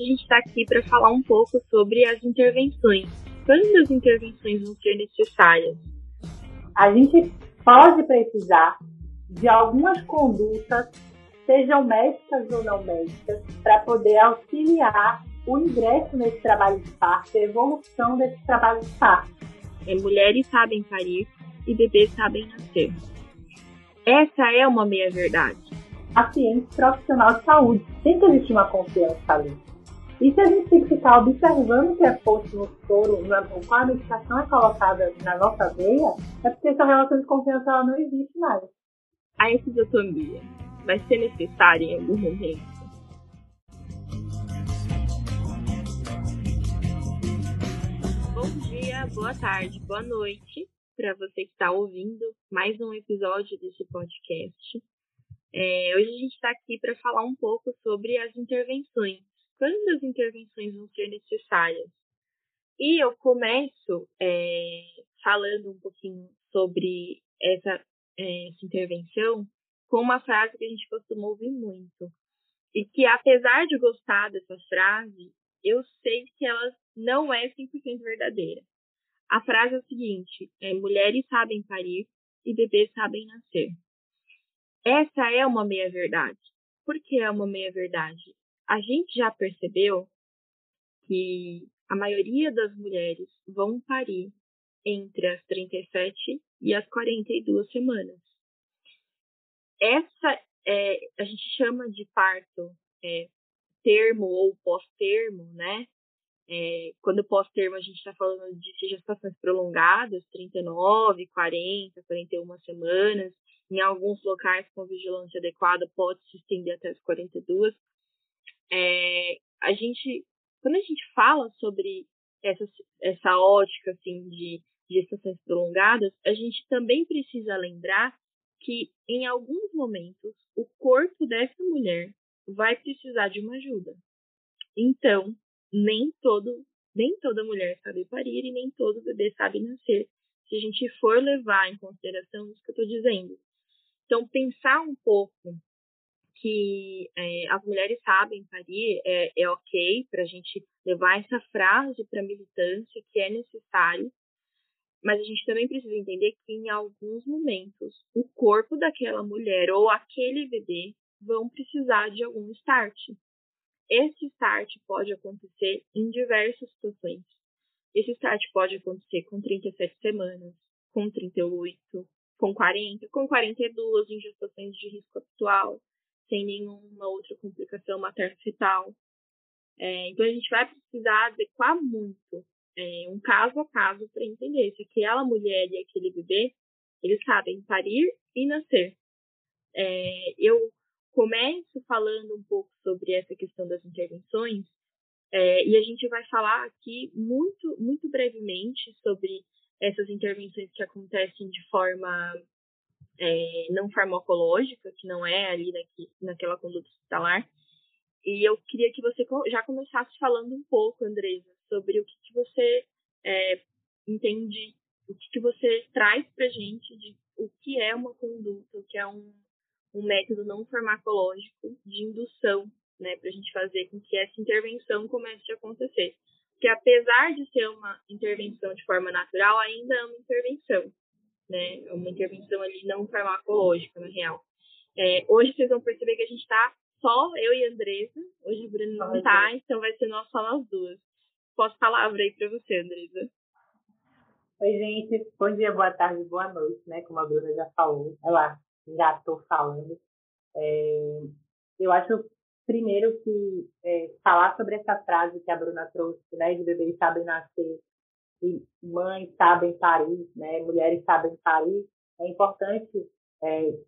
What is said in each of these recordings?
a gente está aqui para falar um pouco sobre as intervenções. Quando as intervenções vão ser necessárias? A gente pode precisar de algumas condutas, sejam médicas ou não médicas, para poder auxiliar o ingresso nesse trabalho de parto, a evolução desse trabalho de parto. É, mulheres sabem parir e bebês sabem nascer. Essa é uma meia-verdade. Paciente profissional de saúde. Tem que existir uma confiança ali. E se a gente tem que ficar observando o que é posto no soro, qual a medicação é colocada na nossa veia, é porque essa relação de confiança ela não existe mais. A episiotomia vai ser necessária em algum momento? Bom dia, boa tarde, boa noite para você que está ouvindo mais um episódio desse podcast. É, hoje a gente está aqui para falar um pouco sobre as intervenções quando as intervenções vão ser necessárias. E eu começo é, falando um pouquinho sobre essa, é, essa intervenção com uma frase que a gente costuma ouvir muito. E que, apesar de gostar dessa frase, eu sei que ela não é 100% verdadeira. A frase é o seguinte: é, mulheres sabem parir e bebês sabem nascer. Essa é uma meia-verdade. Por que é uma meia-verdade? A gente já percebeu que a maioria das mulheres vão parir entre as 37 e as 42 semanas. Essa é, a gente chama de parto é, termo ou pós-termo, né? É, quando pós-termo a gente está falando de gestações prolongadas, 39, 40, 41 semanas. Em alguns locais com vigilância adequada pode se estender até as 42 é, a gente, quando a gente fala sobre essa, essa ótica assim, de gestações prolongadas, a gente também precisa lembrar que em alguns momentos o corpo dessa mulher vai precisar de uma ajuda. Então, nem todo nem toda mulher sabe parir e nem todo bebê sabe nascer, se a gente for levar em consideração isso que eu estou dizendo. Então, pensar um pouco que é, as mulheres sabem parir é, é ok para a gente levar essa frase para a militância que é necessário, mas a gente também precisa entender que em alguns momentos o corpo daquela mulher ou aquele bebê vão precisar de algum start. Esse start pode acontecer em diversas situações. Esse start pode acontecer com 37 semanas, com 38, com 40, com 42 em gestações de risco atual, sem nenhuma outra complicação materno-fetal. É, então, a gente vai precisar adequar muito, é, um caso a caso, para entender se aquela mulher e aquele bebê, eles sabem parir e nascer. É, eu começo falando um pouco sobre essa questão das intervenções, é, e a gente vai falar aqui muito, muito brevemente sobre essas intervenções que acontecem de forma é, não farmacológica, que não é ali daqui, naquela conduta hospitalar. E eu queria que você já começasse falando um pouco, Andresa, sobre o que, que você é, entende, o que, que você traz para gente de o que é uma conduta, o que é um, um método não farmacológico de indução, né, para a gente fazer com que essa intervenção comece a acontecer. Porque apesar de ser uma intervenção de forma natural, ainda é uma intervenção né? É uma intervenção ali não farmacológica, na real. É, hoje vocês vão perceber que a gente está só eu e a Andresa. Hoje o Bruno não está, então vai ser nós só nós duas. Posso palavra aí para você, Andresa. Oi, gente. Bom dia, boa tarde, boa noite, né? Como a Bruna já falou. Ela já estou falando. É, eu acho, primeiro, que é, falar sobre essa frase que a Bruna trouxe, né? De bebês sabem nascer e mães sabem parir, né, mulheres sabem parir, é importante é,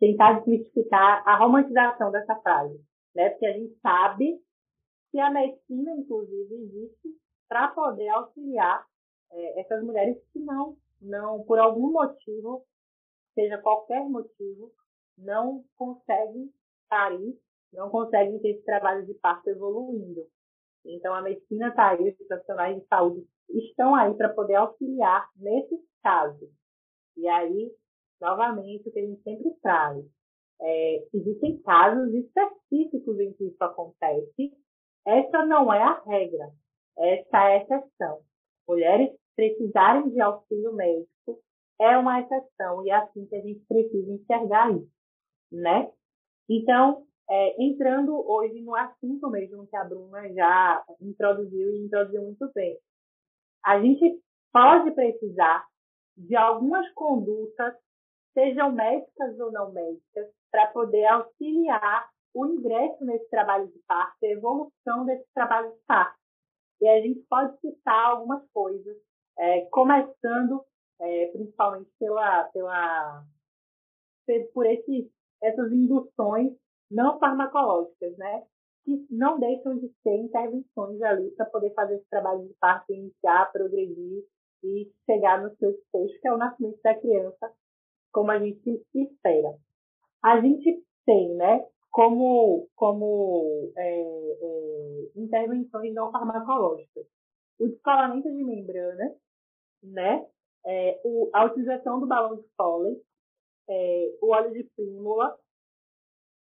tentar desmistificar a romantização dessa frase, né, porque a gente sabe que a medicina, inclusive, existe para poder auxiliar é, essas mulheres que não, não, por algum motivo, seja qualquer motivo, não conseguem parir, não conseguem ter esse trabalho de parto evoluindo. Então, a medicina está aí, os profissionais de saúde estão aí para poder auxiliar nesses casos. E aí, novamente, o que a gente sempre traz. É, existem casos específicos em que isso acontece, essa não é a regra, essa é a exceção. Mulheres precisarem de auxílio médico é uma exceção e é assim que a gente precisa enxergar isso, né? Então, é, entrando hoje no assunto mesmo que a Bruna já introduziu e introduziu muito bem, a gente pode precisar de algumas condutas, sejam médicas ou não médicas, para poder auxiliar o ingresso nesse trabalho de parto, a evolução desse trabalho de parto. E a gente pode citar algumas coisas, é, começando é, principalmente pela, pela, por esses, essas induções não farmacológicas, né? Que não deixam de ser intervenções ali para poder fazer esse trabalho de parto iniciar, progredir e chegar no seu desfecho, que é o nascimento da criança, como a gente espera. A gente tem, né, como, como é, é, intervenções não farmacológicas, o descolamento de membrana, né, é, o, a utilização do balão de Foley, é, o óleo de prímula,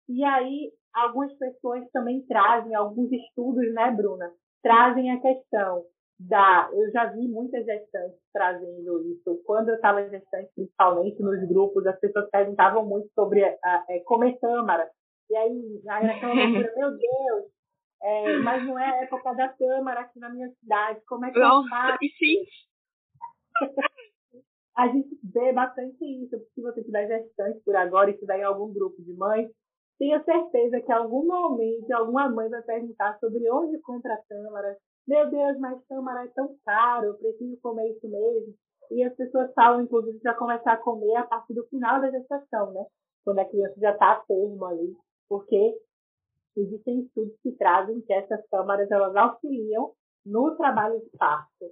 e aí algumas pessoas também trazem, alguns estudos, né, Bruna, trazem a questão da. Eu já vi muitas gestantes trazendo isso. Quando eu estava gestante, principalmente nos grupos, as pessoas perguntavam muito sobre a, a, a comer tâmara. E aí, aí aquela loucura, meu Deus, é, mas não é a época da tâmara aqui na minha cidade, como é que eu faço? E sim. a gente vê bastante isso. Se você tiver gestante por agora e estiver em algum grupo de mães, tenha certeza que em algum momento alguma mãe vai perguntar sobre onde compra tâmara. Meu Deus, mas tâmara é tão caro, eu preciso comer isso mesmo. E as pessoas falam, inclusive, já começar a comer a partir do final da gestação, né? Quando a criança já está a termo ali. Porque existem estudos que trazem que essas câmaras elas auxiliam no trabalho de parto.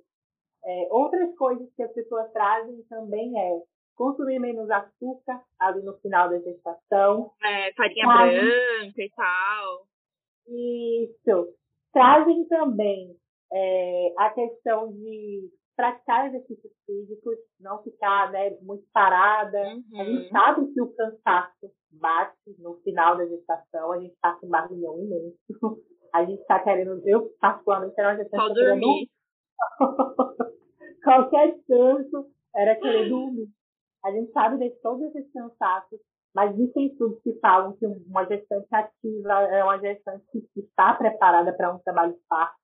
É, outras coisas que as pessoas trazem também é consumir menos açúcar ali no final da gestação. É, farinha branca e tal. Isso. Trazem também é, a questão de praticar exercícios físicos, não ficar né, muito parada. Uhum. A gente uhum. sabe que o cansaço bate no final da gestação, a gente está com barulhão imenso. A gente está querendo, eu particularmente era uma gestação Só dormir. Qualquer canso era querer dormir. A gente sabe de todos esses cansaços, mas existem estudos que falam que uma gestante ativa é uma gestante que está preparada para um trabalho de parto,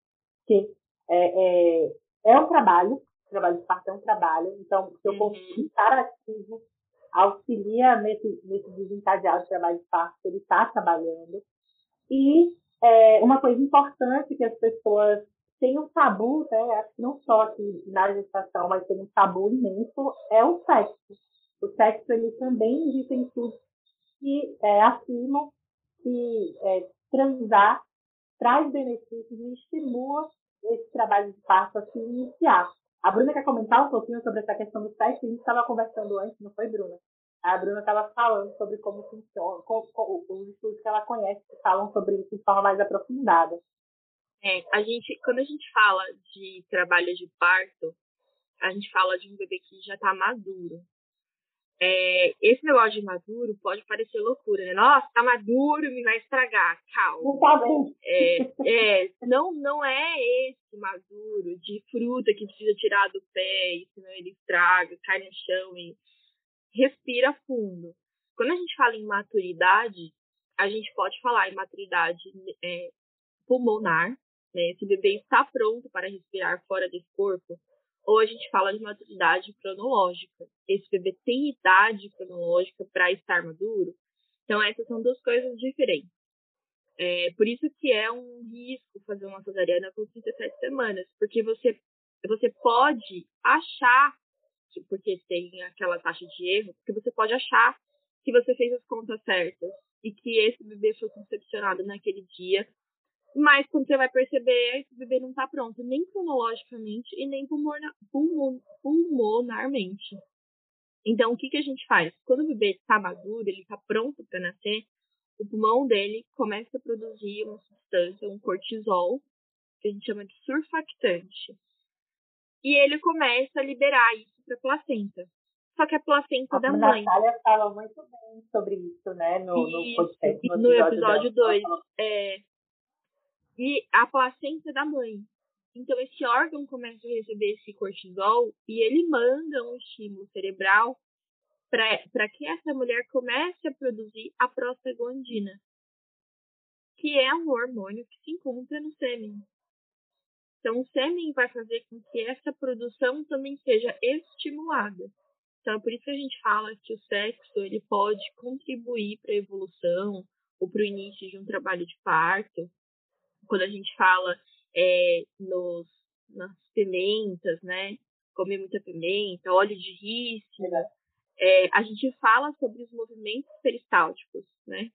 que é, é, é um trabalho, o trabalho de parto é um trabalho, então o corpo uhum. estar ativo auxilia nesse, nesse desencadeado de trabalho de parto, ele está trabalhando. E é, uma coisa importante que as pessoas têm um tabu, né, não só aqui na gestação, mas tem um tabu imenso, é o sexo. O sexo, ele também existem estudos que é, afirmam que é, transar traz benefícios e estimula esse trabalho de parto a se iniciar. A Bruna quer comentar um pouquinho sobre essa questão do sexo? A gente estava conversando antes, não foi, Bruna? A Bruna estava falando sobre como funciona, com, com, os estudos que ela conhece que falam sobre isso de forma mais aprofundada. É, a gente, quando a gente fala de trabalho de parto, a gente fala de um bebê que já está maduro. É, esse negócio de maduro pode parecer loucura, né? Nossa, tá maduro, me vai estragar. Calma. Não tá bem. É, é, não, não é esse maduro de fruta que precisa tirar do pé, e senão ele estraga, cai no chão e respira fundo. Quando a gente fala em maturidade, a gente pode falar em maturidade é, pulmonar, né? Esse bebê está pronto para respirar fora desse corpo ou a gente fala de maturidade cronológica. Esse bebê tem idade cronológica para estar maduro. Então, essas são duas coisas diferentes. É, por isso que é um risco fazer uma cesariana com 37 semanas, porque você, você pode achar, que, porque tem aquela taxa de erro, porque você pode achar que você fez as contas certas e que esse bebê foi concepcionado naquele dia mas quando você vai perceber, esse bebê não está pronto, nem cronologicamente e nem pulmonarmente. Então, o que, que a gente faz? Quando o bebê está maduro, ele está pronto para nascer, o pulmão dele começa a produzir uma substância, um cortisol, que a gente chama de surfactante. E ele começa a liberar isso para a placenta. Só que a placenta a da mãe. A Natália fala muito bem sobre isso, né? No, no podcast. No, no episódio 2. É, e a placenta da mãe. Então, esse órgão começa a receber esse cortisol e ele manda um estímulo cerebral para que essa mulher comece a produzir a prostaglandina, que é um hormônio que se encontra no sêmen. Então, o sêmen vai fazer com que essa produção também seja estimulada. Então, é por isso que a gente fala que o sexo ele pode contribuir para a evolução ou para o início de um trabalho de parto. Quando a gente fala é, nos, nas pimentas, né? Comer muita pimenta, óleo de rícino. É, a gente fala sobre os movimentos peristálticos, né?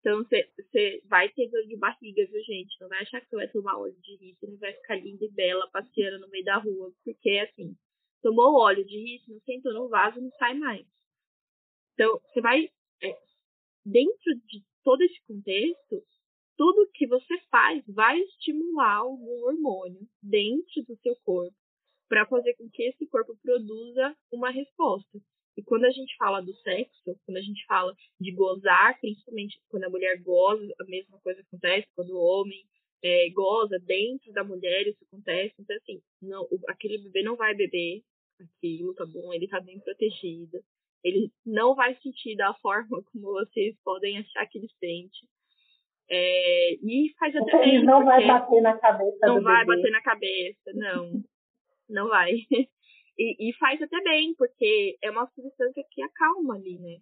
Então, você vai ter dor de barriga, viu, gente? Não vai achar que você vai tomar óleo de rícino e vai ficar linda e bela passeando no meio da rua. Porque, assim, tomou óleo de rícino, sentou no vaso, não sai mais. Então, você vai... É, dentro de todo esse contexto, tudo que você faz vai estimular algum hormônio dentro do seu corpo para fazer com que esse corpo produza uma resposta. E quando a gente fala do sexo, quando a gente fala de gozar, principalmente quando a mulher goza, a mesma coisa acontece quando o homem é, goza dentro da mulher, isso acontece. Então, assim, não, aquele bebê não vai beber aquilo, tá bom? Ele tá bem protegido. Ele não vai sentir da forma como vocês podem achar que ele sente. É, e faz até bem. Não vai bater na cabeça. Não vai bebê. bater na cabeça, não. não vai. E, e, faz até bem, porque é uma substância que acalma ali, né?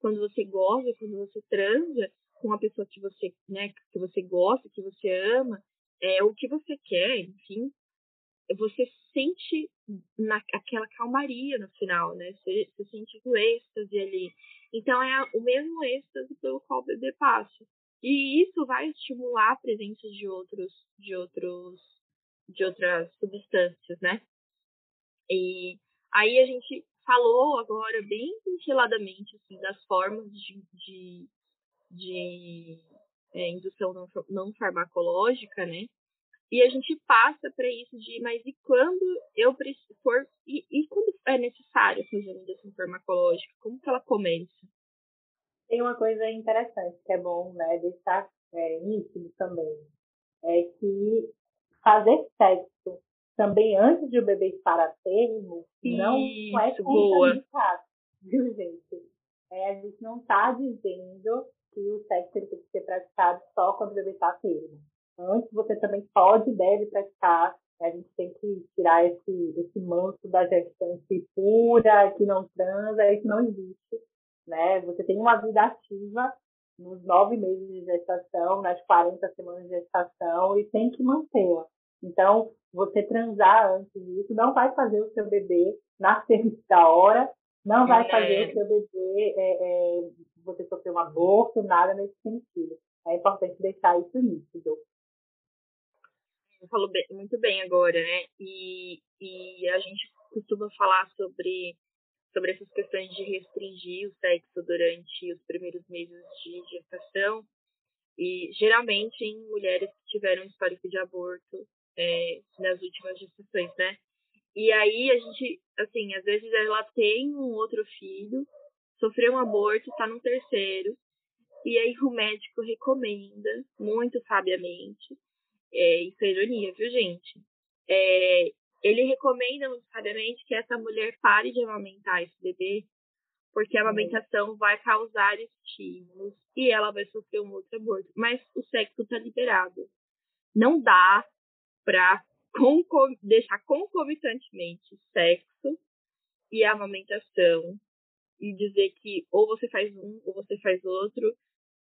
Quando você goza, quando você transa com uma pessoa que você, né, que você gosta, que você ama, é o que você quer, enfim, você sente na, aquela calmaria no final, né? Você, você sente o êxtase ali. Então é o mesmo êxtase pelo qual o bebê passa. E isso vai estimular a presença de outros, de outros, de outras substâncias, né? E aí a gente falou agora bem ventiladamente assim, das formas de, de, de é, indução não, não farmacológica, né? E a gente passa para isso de, mas e quando eu for e, e quando é necessário fazer uma indução farmacológica? Como que ela começa? Tem uma coisa interessante que é bom, né, deixar é, nítido também, é que fazer sexo também antes de o bebê estar a termo não é contraindicado, viu, gente? É, a gente não está dizendo que o sexo tem que ser praticado só quando o bebê está a termo. Antes você também pode e deve praticar. A gente tem que tirar esse, esse manto da gestante pura, que não transa, isso não existe né? Você tem uma vida ativa nos nove meses de gestação, nas 40 semanas de gestação e tem que mantê-la. Então, você transar antes disso não vai fazer o seu bebê nascer da hora, não vai é. fazer o seu bebê é, é, você sofrer um aborto, nada nesse sentido. É importante deixar isso nítido. Falou bem, muito bem agora, né? E, e a gente costuma falar sobre sobre essas questões de restringir o sexo durante os primeiros meses de gestação e geralmente em mulheres que tiveram histórico de aborto é, nas últimas gestações, né? E aí a gente, assim, às vezes ela tem um outro filho, sofreu um aborto, está no terceiro, e aí o médico recomenda, muito sabiamente, é, isso é ironia, viu, gente? É, ele recomenda necessariamente que essa mulher pare de amamentar esse bebê, porque a amamentação vai causar estímulos e ela vai sofrer um outro aborto. Mas o sexo está liberado. Não dá para concom deixar concomitantemente sexo e amamentação e dizer que ou você faz um ou você faz outro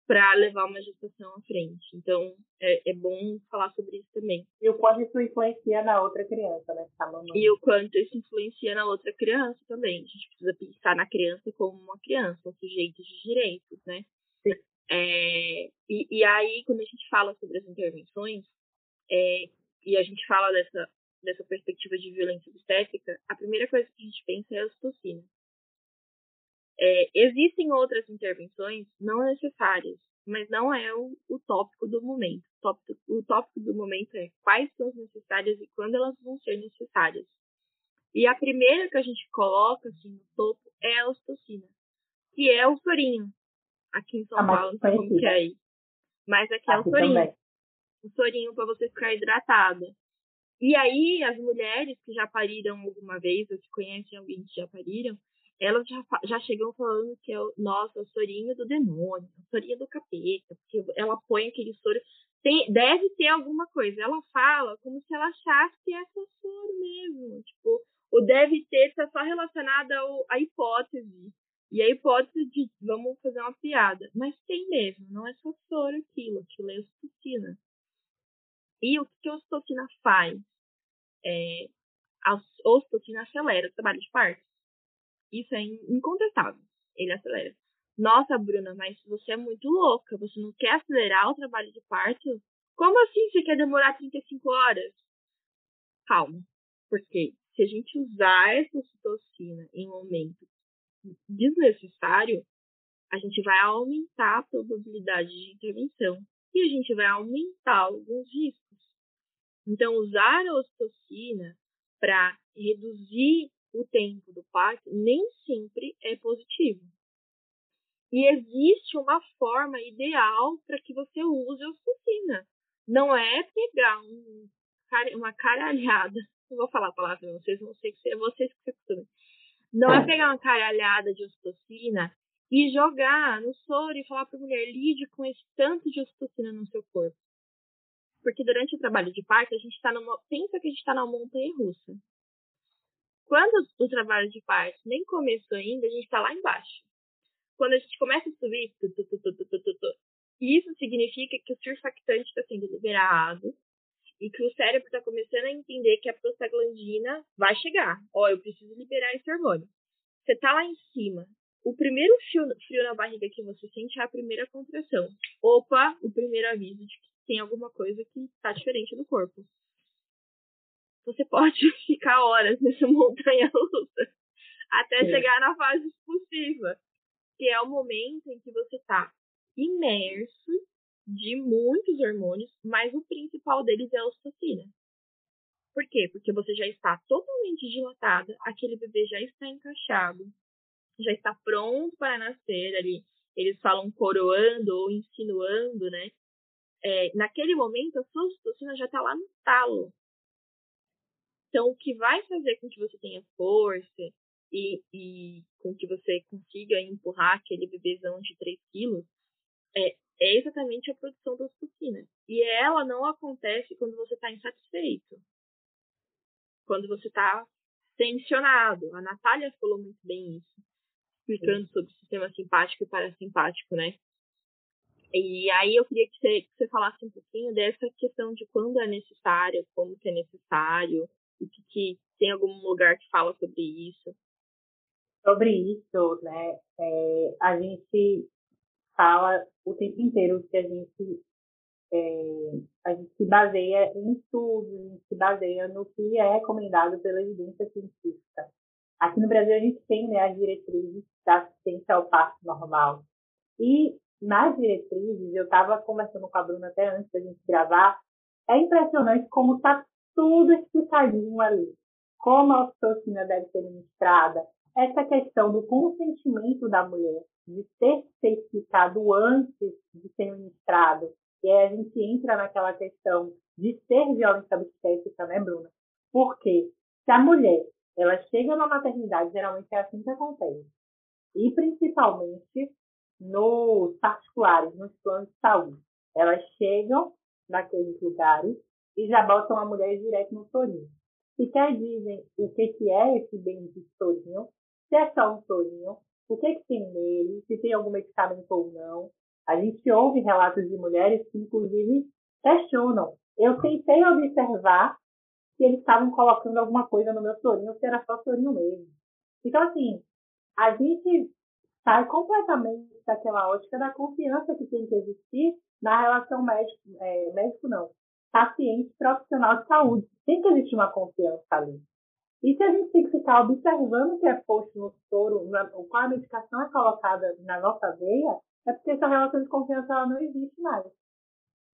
para levar uma gestação à frente. Então, é, é, bom falar sobre isso também. E o quanto isso influencia na outra criança, né? Tá e o quanto isso influencia na outra criança também. A gente precisa pensar na criança como uma criança, um sujeito de direitos, né? É, e, e, aí, quando a gente fala sobre as intervenções, é, e a gente fala dessa, dessa perspectiva de violência obstétrica, a primeira coisa que a gente pensa é a ocitocina. É, existem outras intervenções não necessárias, mas não é o, o tópico do momento. O tópico, o tópico do momento é quais são as necessárias e quando elas vão ser necessárias. E a primeira que a gente coloca assim, no topo é a ocitocina, que é o sorinho. Aqui em São ah, Paulo, não sei como que é aí. Mas aqui, é o sorinho. Também. um sorinho para você ficar hidratada. E aí, as mulheres que já pariram alguma vez, ou que conhecem alguém que já pariram, elas já, já chegam falando que é o, nossa, o sorinho do demônio, o sorinho do capeta, porque ela põe aquele soro. Tem, deve ter alguma coisa. Ela fala como se ela achasse que é só soro mesmo. Tipo, o deve ter está só relacionado ao, à hipótese. E a hipótese de vamos fazer uma piada. Mas tem mesmo, não é só soro aquilo, aquilo é ocitocina. E o que a ocitocina faz? É, a acelera o trabalho de parto. Isso é incontestável. Ele acelera. Nossa, Bruna, mas você é muito louca. Você não quer acelerar o trabalho de parto? Como assim você quer demorar 35 horas? Calma. Porque se a gente usar essa ocitocina em momento desnecessário, a gente vai aumentar a probabilidade de intervenção e a gente vai aumentar alguns riscos. Então, usar a ocitocina para reduzir o tempo do parto nem sempre é positivo. E existe uma forma ideal para que você use a ocitocina. Não é pegar um, uma caralhada, não vou falar a palavra, vocês vão ser que vocês que se acostumem. Não é pegar uma caralhada de ocitocina e jogar no soro e falar para a mulher lide com esse tanto de ocitocina no seu corpo. Porque durante o trabalho de parto, a gente está numa. Pensa que a gente está numa montanha russa. Quando o trabalho de parto nem começou ainda, a gente está lá embaixo. Quando a gente começa a subir, tu, tu, tu, isso significa que o surfactante está sendo liberado e que o cérebro está começando a entender que a prostaglandina vai chegar. Ó, eu preciso liberar esse hormônio. Você está lá em cima. O primeiro frio, frio na barriga que você sente é a primeira contração. Opa, o primeiro aviso de que tem alguma coisa que está diferente no corpo você pode ficar horas nessa montanha russa até é. chegar na fase expulsiva, que é o momento em que você está imerso de muitos hormônios, mas o principal deles é a ocitocina. Por quê? Porque você já está totalmente dilatada, aquele bebê já está encaixado, já está pronto para nascer ali. Eles falam coroando ou insinuando, né? É, naquele momento, a sua ocitocina já está lá no talo. Então, o que vai fazer com que você tenha força e, e com que você consiga empurrar aquele bebezão de 3 quilos é, é exatamente a produção da ocitocina. E ela não acontece quando você está insatisfeito. Quando você está tensionado. A Natália falou muito bem isso, explicando sobre o sistema simpático e parasimpático, né? E aí eu queria que você, que você falasse um pouquinho dessa questão de quando é necessário, como que é necessário, que, que tem algum lugar que fala sobre isso? Sobre isso, né, é, a gente fala o tempo inteiro que a gente é, a gente se baseia em estudos, a gente se baseia no que é recomendado pela evidência científica. Aqui no Brasil a gente tem né, as diretrizes da assistência ao parto normal. E nas diretrizes, eu estava conversando com a Bruna até antes da gente gravar, é impressionante como está tudo explicadinho ali. Como a oxitocina deve ser ministrada, essa questão do consentimento da mulher, de ter ser explicado antes de ser ministrado, e aí a gente entra naquela questão de ser violência obstétrica, né, Bruna? Porque se a mulher ela chega na maternidade, geralmente é assim que acontece. E principalmente nos particulares, nos planos de saúde. Elas chegam naqueles lugares e já botam a mulher direto no sorinho. quer dizem o que, que é esse bendito sorinho, se é só um sorinho, o que, que tem nele, se tem algum medicamento ou não. A gente ouve relatos de mulheres que, inclusive, questionam. Eu tentei observar se eles estavam colocando alguma coisa no meu sorinho, se era só sorinho mesmo. Então, assim, a gente sai completamente daquela ótica da confiança que tem que existir na relação médico, é, médico não, paciente profissional de saúde. Tem que existir uma confiança ali. E se a gente tem que ficar observando o que é posto no soro, na, qual a medicação é colocada na nossa veia, é porque essa relação de confiança ela não existe mais.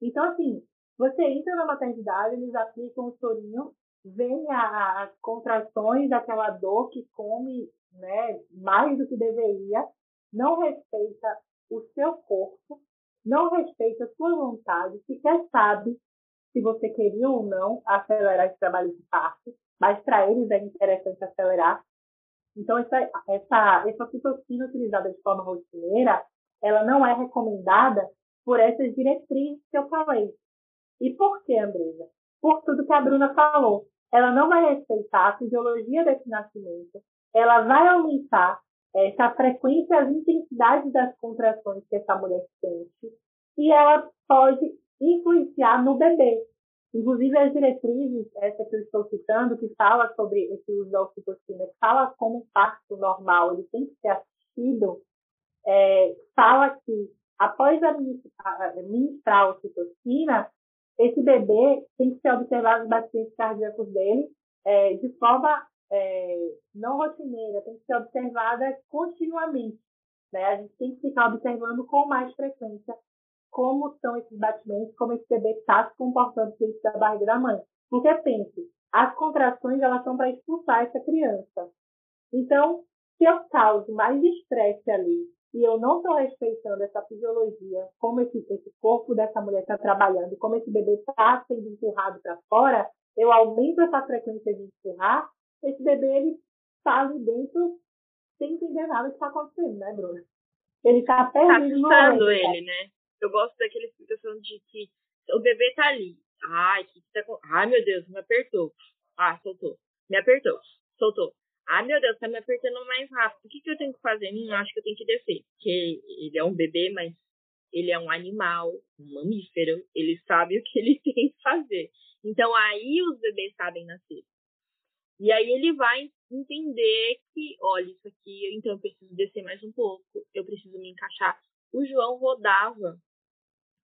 Então, assim, você entra na maternidade, eles aplicam o sorinho, vem as contrações daquela dor que come né, mais do que deveria, não respeita o seu corpo, não respeita a sua vontade, sequer sabe se você queria ou não acelerar esse trabalho de parto, mas para eles é interessante acelerar. Então, essa, essa, essa citocina utilizada de forma rotineira, ela não é recomendada por essas diretrizes que eu falei. E por que, Andresa? Por tudo que a Bruna falou. Ela não vai respeitar a fisiologia desse nascimento, ela vai aumentar essa frequência, as intensidades das contrações que essa mulher sente, e ela pode influenciar no bebê. Inclusive, as diretrizes, essa que eu estou citando, que fala sobre esse uso da oxitocina, que fala como um parto normal, ele tem que ser assistido, é, fala que após administrar a oxitocina, esse bebê tem que ser observado os batimentos cardíacos dele é, de forma é, não rotineira, tem que ser observada continuamente. Né? A gente tem que ficar observando com mais frequência como são esses batimentos, como esse bebê está se comportando dentro da barriga da mãe. Porque pense, as contrações elas são para expulsar essa criança. Então, se eu causo mais estresse ali e eu não estou respeitando essa fisiologia, como esse, esse corpo dessa mulher está trabalhando, como esse bebê está sendo empurrado para fora, eu aumento essa frequência de empurrar, esse bebê ele está ali dentro sem entender nada que está acontecendo, né, Bruna? Ele está perdido tá assustando ele, né? Eu gosto daquela explicação de que o bebê tá ali. Ai, que que tá com... Ai, meu Deus, me apertou. Ah, soltou. Me apertou. Soltou. Ai, meu Deus, tá me apertando mais rápido. O que, que eu tenho que fazer? Hum, acho que eu tenho que descer. Porque ele é um bebê, mas ele é um animal, um mamífero. Ele sabe o que ele tem que fazer. Então, aí os bebês sabem nascer. E aí ele vai entender que, olha, isso aqui, então eu preciso descer mais um pouco, eu preciso me encaixar. O João rodava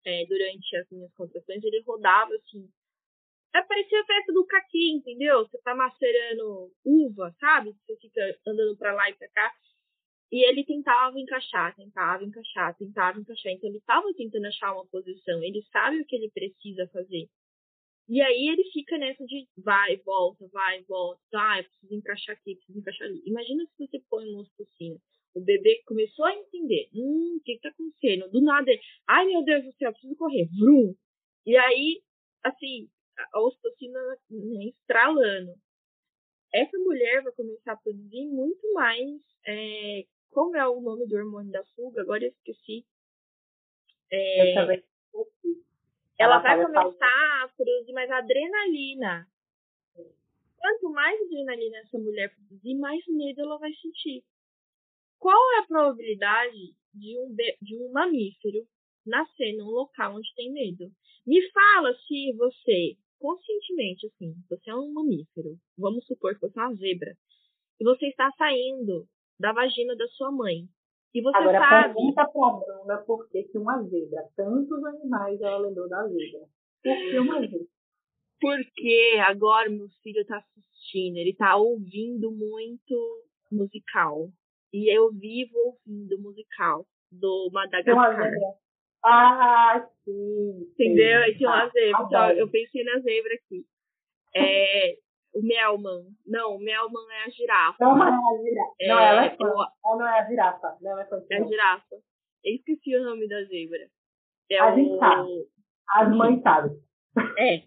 é, durante as minhas contrações, ele rodava assim. Parecia a festa do caqui, entendeu? Você tá macerando uva, sabe? Você fica andando para lá e pra cá. E ele tentava encaixar, tentava encaixar, tentava encaixar. Então ele estava tentando achar uma posição. Ele sabe o que ele precisa fazer. E aí ele fica nessa de vai, volta, vai, volta, ah, eu preciso encaixar aqui, preciso encaixar ali. Imagina se você põe uma ocitocina. O bebê começou a entender, hum, o que está acontecendo? Do nada, ai meu Deus do céu, preciso correr, vrum. E aí, assim, a ocitocina né, estralando. Essa mulher vai começar a produzir muito mais, é, como é o nome do hormônio da fuga? Agora eu esqueci. É, eu também esqueci ela, vai começar a produzir mais adrenalina. Quanto mais adrenalina essa mulher produzir, mais medo ela vai sentir. Qual é a probabilidade de um, de um mamífero nascer num local onde tem medo? Me fala se você, conscientemente, assim, você é um mamífero, vamos supor que você é uma zebra, e você está saindo da vagina da sua mãe e você Agora, sabe. pergunta pra Bruna por que, que uma zebra, tantos animais ela lembrou da zebra. Por que uma zebra? Porque agora meu filho está assistindo, ele está ouvindo muito musical. E eu vivo ouvindo musical do Madagascar. Ah, sim. Entendeu? Aí tinha uma zebra. Então, eu pensei na zebra aqui. É, o Melman. Não, o Melman é a girafa. Não, é a girafa. É, não, ela é fã. Ela não é a girafa. Não, é, é a girafa. Eu esqueci o nome da zebra. É a o... gente sabe. As mães sabem. É.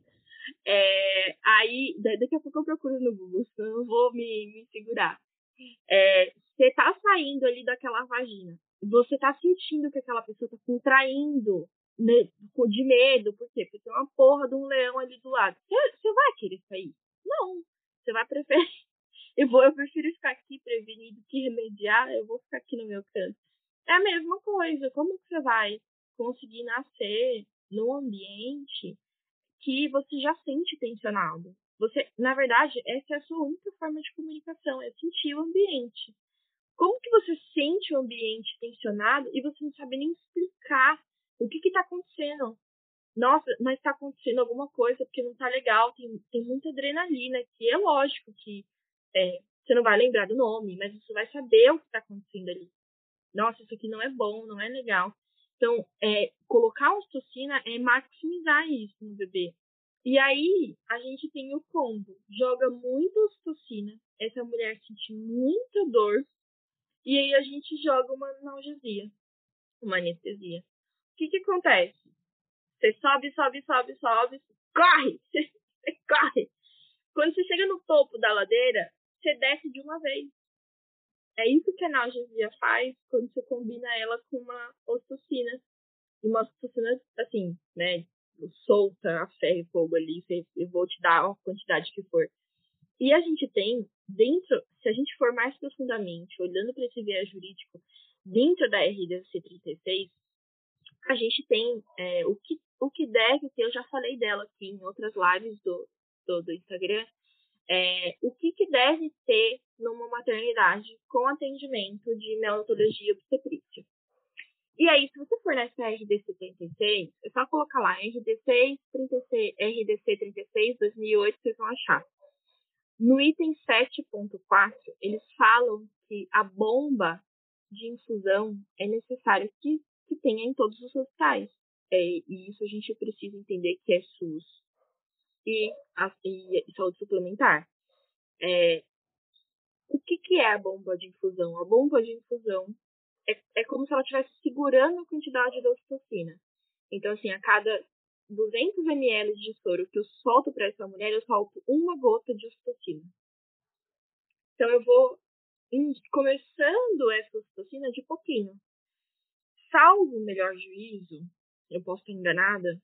é. Aí, daqui a pouco eu procuro no Google, senão eu não vou me, me segurar. É, você tá saindo ali daquela vagina. Você tá sentindo que aquela pessoa tá contraindo né, de medo. Por quê? Porque tem uma porra de um leão ali do lado. Você vai querer sair? Não. Você vai preferir. Eu, vou, eu prefiro ficar aqui prevenido que remediar, eu vou ficar aqui no meu canto. É a mesma coisa. Como que você vai conseguir nascer num ambiente que você já sente tensionado? Você, na verdade, essa é a sua única forma de comunicação, é sentir o ambiente. Como que você sente o ambiente tensionado e você não sabe nem explicar o que está acontecendo? nossa, mas está acontecendo alguma coisa porque não está legal, tem, tem muita adrenalina, que é lógico que é, você não vai lembrar do nome, mas você vai saber o que está acontecendo ali. Nossa, isso aqui não é bom, não é legal. Então, é, colocar ocitocina é maximizar isso no bebê. E aí, a gente tem o combo. Joga muita ocitocina, essa mulher sente muita dor, e aí a gente joga uma analgesia, uma anestesia. O que que acontece? Você sobe, sobe, sobe, sobe. corre! Você corre! Quando você chega no topo da ladeira, você desce de uma vez. É isso que a analgesia faz quando você combina ela com uma ocitocina. E uma ocitocina, assim, né, solta a ferro e fogo ali, eu vou te dar a quantidade que for. E a gente tem, dentro, se a gente for mais profundamente, olhando para esse viés jurídico, dentro da RDC 36, a gente tem é, o, que, o que deve ter, eu já falei dela aqui em outras lives do, do, do Instagram, é, o que, que deve ter numa maternidade com atendimento de neonatologia obstetrícia. E aí, se você for nessa RDC 36, é só colocar lá RDC 36, RDC 36 2008, vocês vão achar. No item 7.4, eles falam que a bomba de infusão é necessário que, que tenha em todos os hospitais. É, e isso a gente precisa entender que é SUS e, a, e, e saúde suplementar. É, o que, que é a bomba de infusão? A bomba de infusão é, é como se ela estivesse segurando a quantidade de ocitocina. Então, assim, a cada 200 ml de soro que eu solto para essa mulher, eu solto uma gota de ocitocina. Então, eu vou começando essa ocitocina de pouquinho. Salvo o melhor juízo, eu posso estar enganada,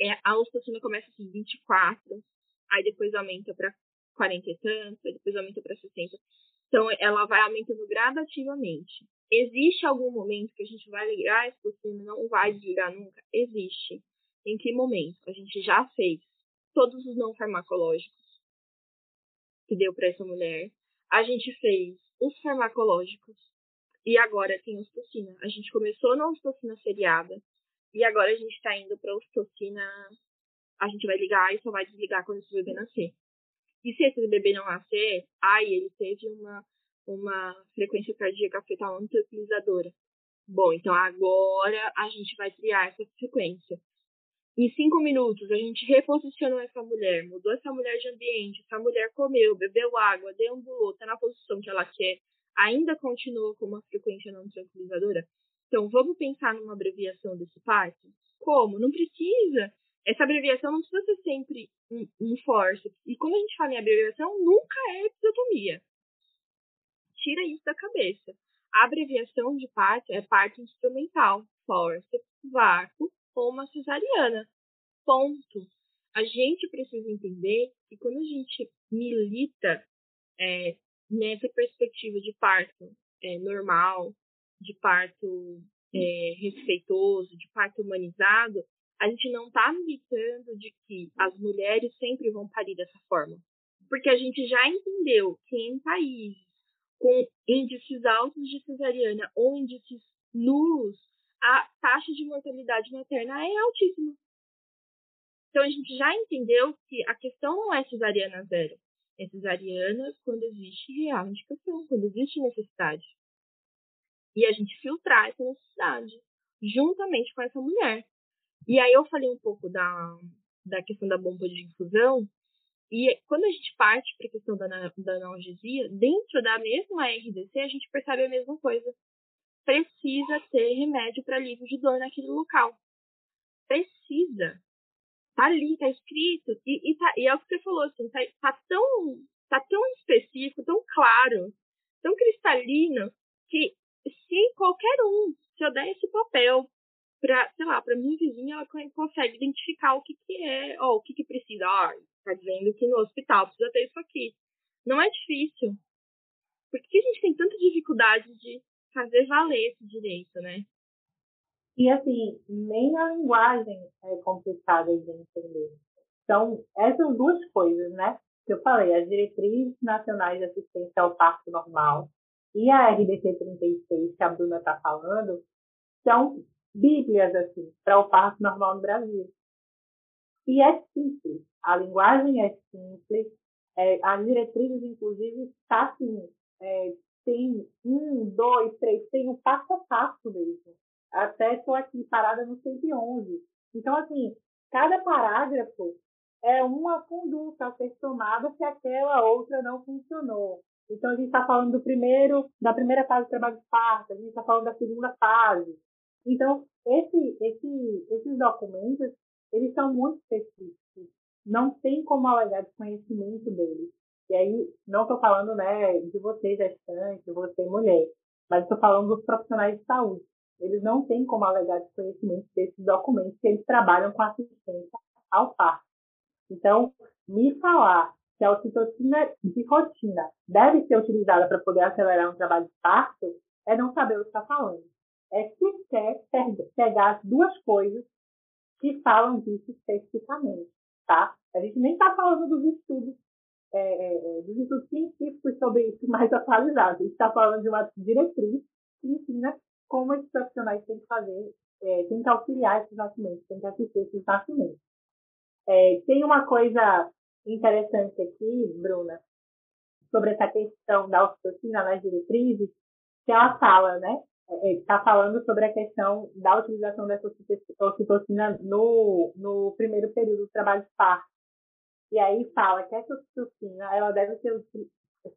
é, a ocitocina começa assim, 24, aí depois aumenta para 40 e tanto, aí depois aumenta para 60. Então, ela vai aumentando gradativamente. Existe algum momento que a gente vai ligar esse ocitocina não vai desligar nunca? Existe. Em que momento? A gente já fez todos os não farmacológicos que deu para essa mulher. A gente fez os farmacológicos e agora tem ocitocina. A gente começou na ocitocina seriada e agora a gente está indo para ocitocina. A gente vai ligar e só vai desligar quando esse bebê nascer. E se esse bebê não nascer, ai, ele teve uma, uma frequência cardíaca fetal antitranquilizadora. Bom, então agora a gente vai criar essa frequência. Em cinco minutos, a gente reposicionou essa mulher, mudou essa mulher de ambiente, essa mulher comeu, bebeu água, deambulou, está na posição que ela quer, ainda continua com uma frequência não tranquilizadora. Então, vamos pensar numa abreviação desse parto? Como? Não precisa. Essa abreviação não precisa ser sempre um, um forceps. E quando a gente fala em abreviação, nunca é episiotomia. Tira isso da cabeça. A abreviação de parto é parto instrumental, forceps, vácuo, ou uma cesariana. Ponto. A gente precisa entender que quando a gente milita é, nessa perspectiva de parto é, normal, de parto é, respeitoso, de parto humanizado, a gente não está militando de que as mulheres sempre vão parir dessa forma. Porque a gente já entendeu que em países com índices altos de cesariana ou índices nulos a taxa de mortalidade materna é altíssima. Então a gente já entendeu que a questão não é cesariana zero. É cesariana quando existe real indicação, quando existe necessidade. E a gente filtrar essa necessidade juntamente com essa mulher. E aí eu falei um pouco da, da questão da bomba de infusão. E quando a gente parte para a questão da, da analgesia, dentro da mesma RDC, a gente percebe a mesma coisa precisa ter remédio para alívio de dor naquele local. Precisa. Tá ali, tá escrito. E, e, tá, e é o que você falou, assim, tá, tá, tão, tá tão específico, tão claro, tão cristalino, que se qualquer um, se eu der esse papel para, sei lá, para minha vizinha, ela consegue identificar o que que é, ó, o que que precisa. Ah, tá dizendo que no hospital precisa ter isso aqui. Não é difícil. Por que a gente tem tanta dificuldade de fazer valer esse direito, né? E assim, nem a linguagem é complicada de entender. Então, essas duas coisas, né? Que eu falei, as diretrizes nacionais de assistência ao parto normal e a RDC 36, que a Bruna está falando, são bíblias, assim, para o parto normal no Brasil. E é simples. A linguagem é simples. É, as diretrizes, inclusive, está assim, é, tem um, dois, três, tem um passo a passo mesmo. Até estou aqui parada no 111. Então, assim, cada parágrafo é uma conduta a ser tomada se aquela outra não funcionou. Então, a gente está falando do primeiro, da primeira fase do trabalho de parto, a gente está falando da segunda fase. Então, esse, esse, esses documentos, eles são muito específicos. Não tem como alegar desconhecimento deles. E aí, não estou falando né, de você gestante, de você mulher, mas estou falando dos profissionais de saúde. Eles não têm como alegar desconhecimento desses documentos que eles trabalham com assistência ao parto. Então, me falar que a ocitocina de rotina deve ser utilizada para poder acelerar um trabalho de parto é não saber o que está falando. É sequer pegar as duas coisas que falam disso especificamente, tá? A gente nem está falando dos estudos, é, é, é, dos estudos científicos sobre isso mais atualizados. A gente está falando de uma diretriz que ensina como esses profissionais têm que fazer, é, têm que auxiliar esses nascimentos, têm que assistir esses nascimentos. É, tem uma coisa interessante aqui, Bruna, sobre essa questão da oxitocina nas diretrizes, que ela fala, né? Está é, falando sobre a questão da utilização dessa oxitocina no, no primeiro período do trabalho de parto. E aí fala que essa oxitocina, ela deve ser,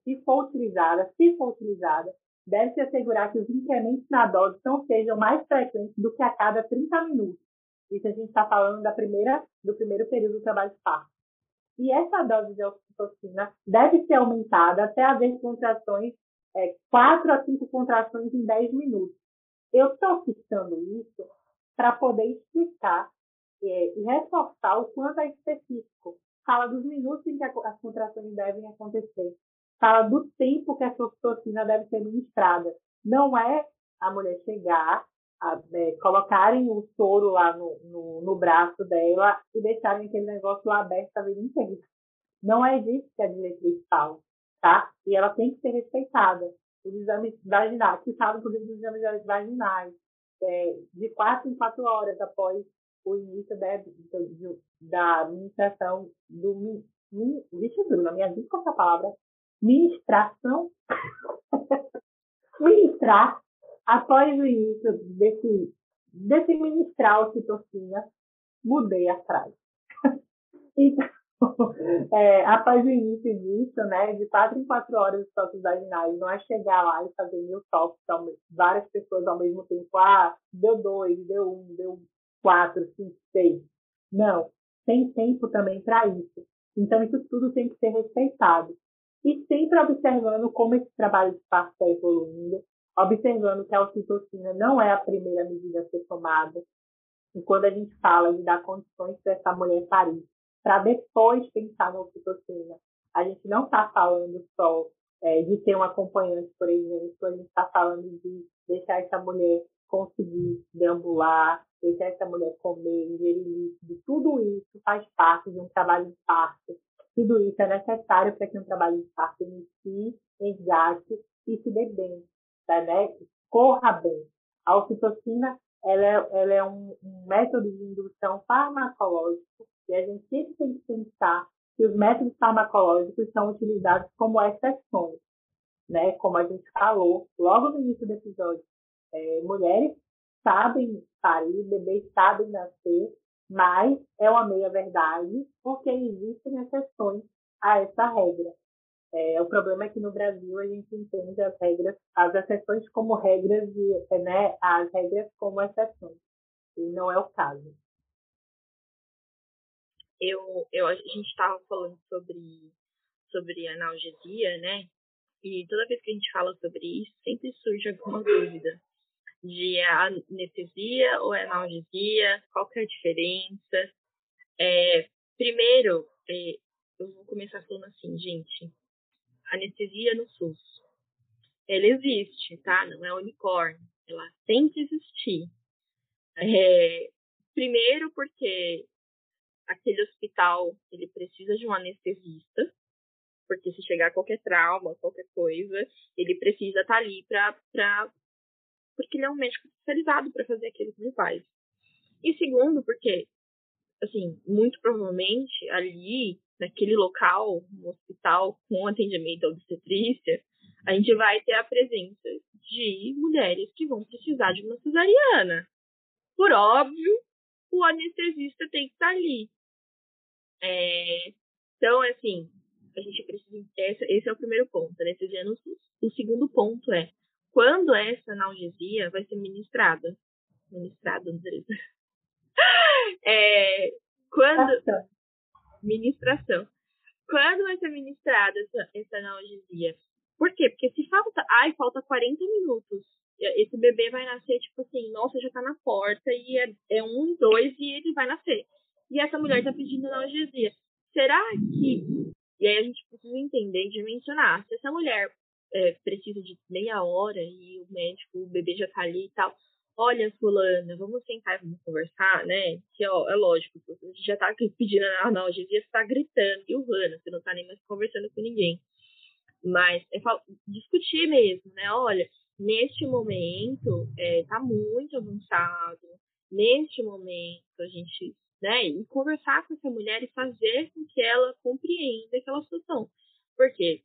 se for utilizada, se for utilizada, deve-se assegurar que os incrementos na dose não sejam mais frequentes do que a cada 30 minutos. Isso a gente está falando da primeira, do primeiro período do trabalho de parto. E essa dose de oxitocina deve ser aumentada até haver contrações, é, 4 a 5 contrações em 10 minutos. Eu estou citando isso para poder explicar é, e reforçar o quanto é específico. Fala dos minutos em que as contrações devem acontecer fala do tempo que essa oxitocina deve ser ministrada. Não é a mulher chegar, a, é, colocarem o soro lá no, no, no, braço dela e deixarem aquele negócio lá aberto a vida inteira. Não é disso que a diretriz fala, tá? E ela tem que ser respeitada. Os exames vaginais, que falam, inclusive, dos exames vaginais, é, de quatro em quatro horas após o início da, da administração do. Vixe, Bruna, me ajuda com essa palavra ministração, ministrar, após o início desse, desse ministrar oxitocina, mudei a frase. então, é, após o início disso, né, de quatro em quatro horas os toques vaginais, não é chegar lá e fazer mil toques, várias pessoas ao mesmo tempo, ah, deu dois, deu um, deu quatro, cinco, seis. Não, tem tempo também para isso. Então, isso tudo tem que ser respeitado e sempre observando como esse trabalho de parto está evoluindo, observando que a oxitocina não é a primeira medida a ser tomada, e quando a gente fala de dar condições para essa mulher parir, para depois pensar na oxitocina, a gente não está falando só é, de ter um acompanhante, por exemplo, a gente está falando de deixar essa mulher conseguir deambular, deixar essa mulher comer, ingerir líquido, tudo isso faz parte de um trabalho de parto tudo isso é necessário para que um trabalho de parto inicie, engate e se dê bem, tá, né? corra bem. A oxitocina ela é, ela é um, um, método de indução farmacológico e a gente sempre tem que pensar que os métodos farmacológicos são utilizados como exceções, né? Como a gente falou logo no início do episódio, é, mulheres sabem parir, bebês sabem nascer mas é uma meia-verdade porque existem exceções a essa regra. É, o problema é que no Brasil a gente entende as regras, as exceções como regras e né, as regras como exceções. E não é o caso. Eu, eu, a gente estava falando sobre, sobre analgesia, né? E toda vez que a gente fala sobre isso, sempre surge alguma dúvida de anestesia ou é analgesia, qual que é a diferença. É, primeiro, é, eu vou começar falando assim, gente, anestesia no SUS, ela existe, tá? Não é unicórnio, ela tem que existir. É, primeiro porque aquele hospital, ele precisa de um anestesista, porque se chegar qualquer trauma, qualquer coisa, ele precisa estar tá ali para porque ele é um médico especializado para fazer aquilo que ele faz. E segundo, porque, assim, muito provavelmente ali, naquele local, no hospital com atendimento da obstetrícia, a gente vai ter a presença de mulheres que vão precisar de uma cesariana. Por óbvio, o anestesista tem que estar ali. É, então, assim, a gente precisa. Esse, é o primeiro ponto, anestesia no SUS. O segundo ponto é quando essa analgesia vai ser ministrada. Ministrada, Andresa. É, Quando. Ministração. Quando vai ser ministrada essa, essa analgesia? Por quê? Porque se falta. Ai, falta 40 minutos. Esse bebê vai nascer, tipo assim, nossa, já tá na porta e é, é um, dois e ele vai nascer. E essa mulher tá pedindo analgesia. Será que. E aí a gente precisa entender e dimensionar. Se essa mulher é, precisa de meia hora e o médico, o bebê já tá ali e tal olha, fulana, vamos sentar e vamos conversar, né? Que, ó, é lógico, você já tá pedindo analgesia, você tá gritando e urrando, você não tá nem mais conversando com ninguém. Mas é discutir mesmo, né? Olha, neste momento é, tá muito avançado, neste momento a gente, né? E conversar com essa mulher e fazer com que ela compreenda aquela situação. Porque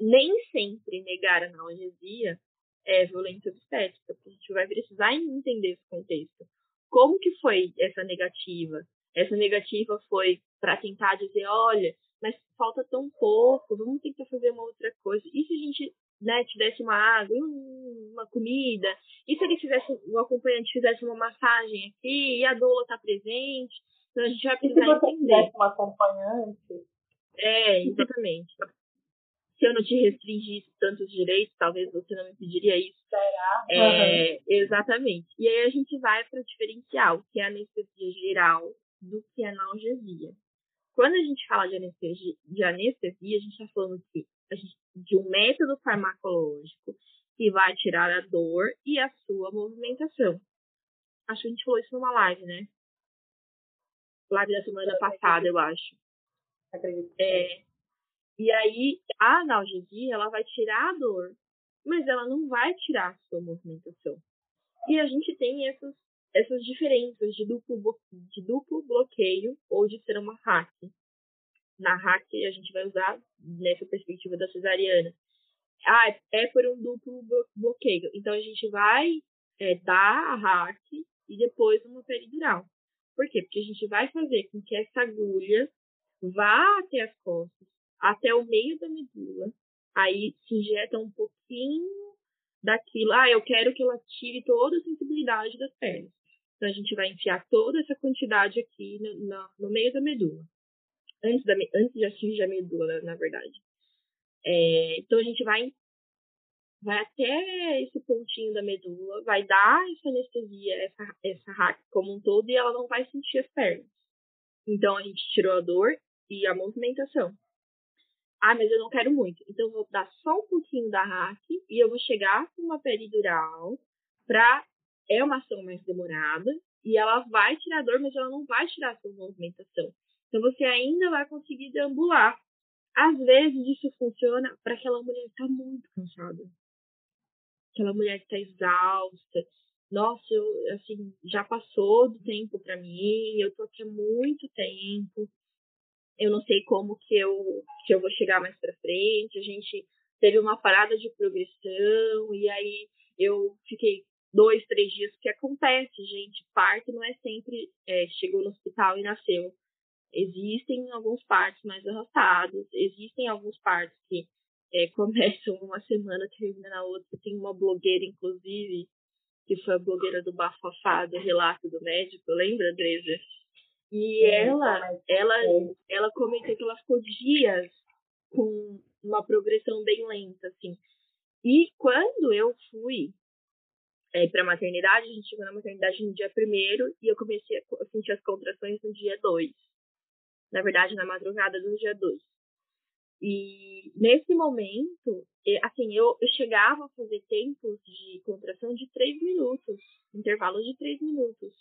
nem sempre negar analgesia é, violência obstétrica, a gente vai precisar entender esse contexto. Como que foi essa negativa? Essa negativa foi para tentar dizer, olha, mas falta tão pouco, vamos tentar fazer uma outra coisa. E se a gente né, te desse uma água, uma comida? E se ele fizesse, o acompanhante fizesse uma massagem aqui e a doula tá presente? Então a gente vai precisar e se você entender. Fizesse um acompanhante? É, exatamente se eu não te restringisse tantos direitos, talvez você não me pediria isso. Será? É, uhum. Exatamente. E aí a gente vai para o diferencial, que é a anestesia geral do que a analgesia. Quando a gente fala de anestesia, de anestesia a gente está falando de, de um método farmacológico que vai tirar a dor e a sua movimentação. Acho que a gente falou isso numa live, né? Live da semana passada, eu acho. Acredito. É, e aí, a analgesia, ela vai tirar a dor, mas ela não vai tirar a sua movimentação. E a gente tem essas, essas diferenças de duplo, de duplo bloqueio ou de ser uma hack. Na hack, a gente vai usar nessa perspectiva da cesariana. Ah, é por um duplo bloqueio. Então, a gente vai é, dar a hack e depois uma peridural. Por quê? Porque a gente vai fazer com que essa agulha vá até as costas, até o meio da medula. Aí se injeta um pouquinho daquilo. Ah, eu quero que ela tire toda a sensibilidade das pernas. Então a gente vai enfiar toda essa quantidade aqui no, no, no meio da medula. Antes, da, antes de atingir a medula, na verdade. É, então a gente vai, vai até esse pontinho da medula, vai dar essa anestesia, essa, essa hack como um todo, e ela não vai sentir as pernas. Então a gente tirou a dor e a movimentação. Ah, mas eu não quero muito. Então, eu vou dar só um pouquinho da hack e eu vou chegar com uma peridural para é uma ação mais demorada e ela vai tirar dor, mas ela não vai tirar a sua movimentação. Então, você ainda vai conseguir deambular. Às vezes, isso funciona para aquela mulher que está muito cansada. Aquela mulher que está exausta. Nossa, eu, assim, já passou do tempo para mim, eu tô aqui há muito tempo eu não sei como que eu, que eu vou chegar mais para frente. A gente teve uma parada de progressão e aí eu fiquei dois, três dias, que acontece, gente. Parto não é sempre é, chegou no hospital e nasceu. Existem alguns partos mais arrastados, existem alguns partos que é, começam uma semana, termina na outra. Tem uma blogueira, inclusive, que foi a blogueira do Bafafá, do relato do médico, lembra, Andresa? E é, ela, ela, é. ela comentou que ela ficou dias com uma progressão bem lenta, assim. E quando eu fui é, para maternidade, a gente chegou na maternidade no dia primeiro e eu comecei a sentir as contrações no dia 2. Na verdade, na madrugada do dia 2. E nesse momento, assim, eu, eu chegava a fazer tempos de contração de 3 minutos, intervalos de 3 minutos.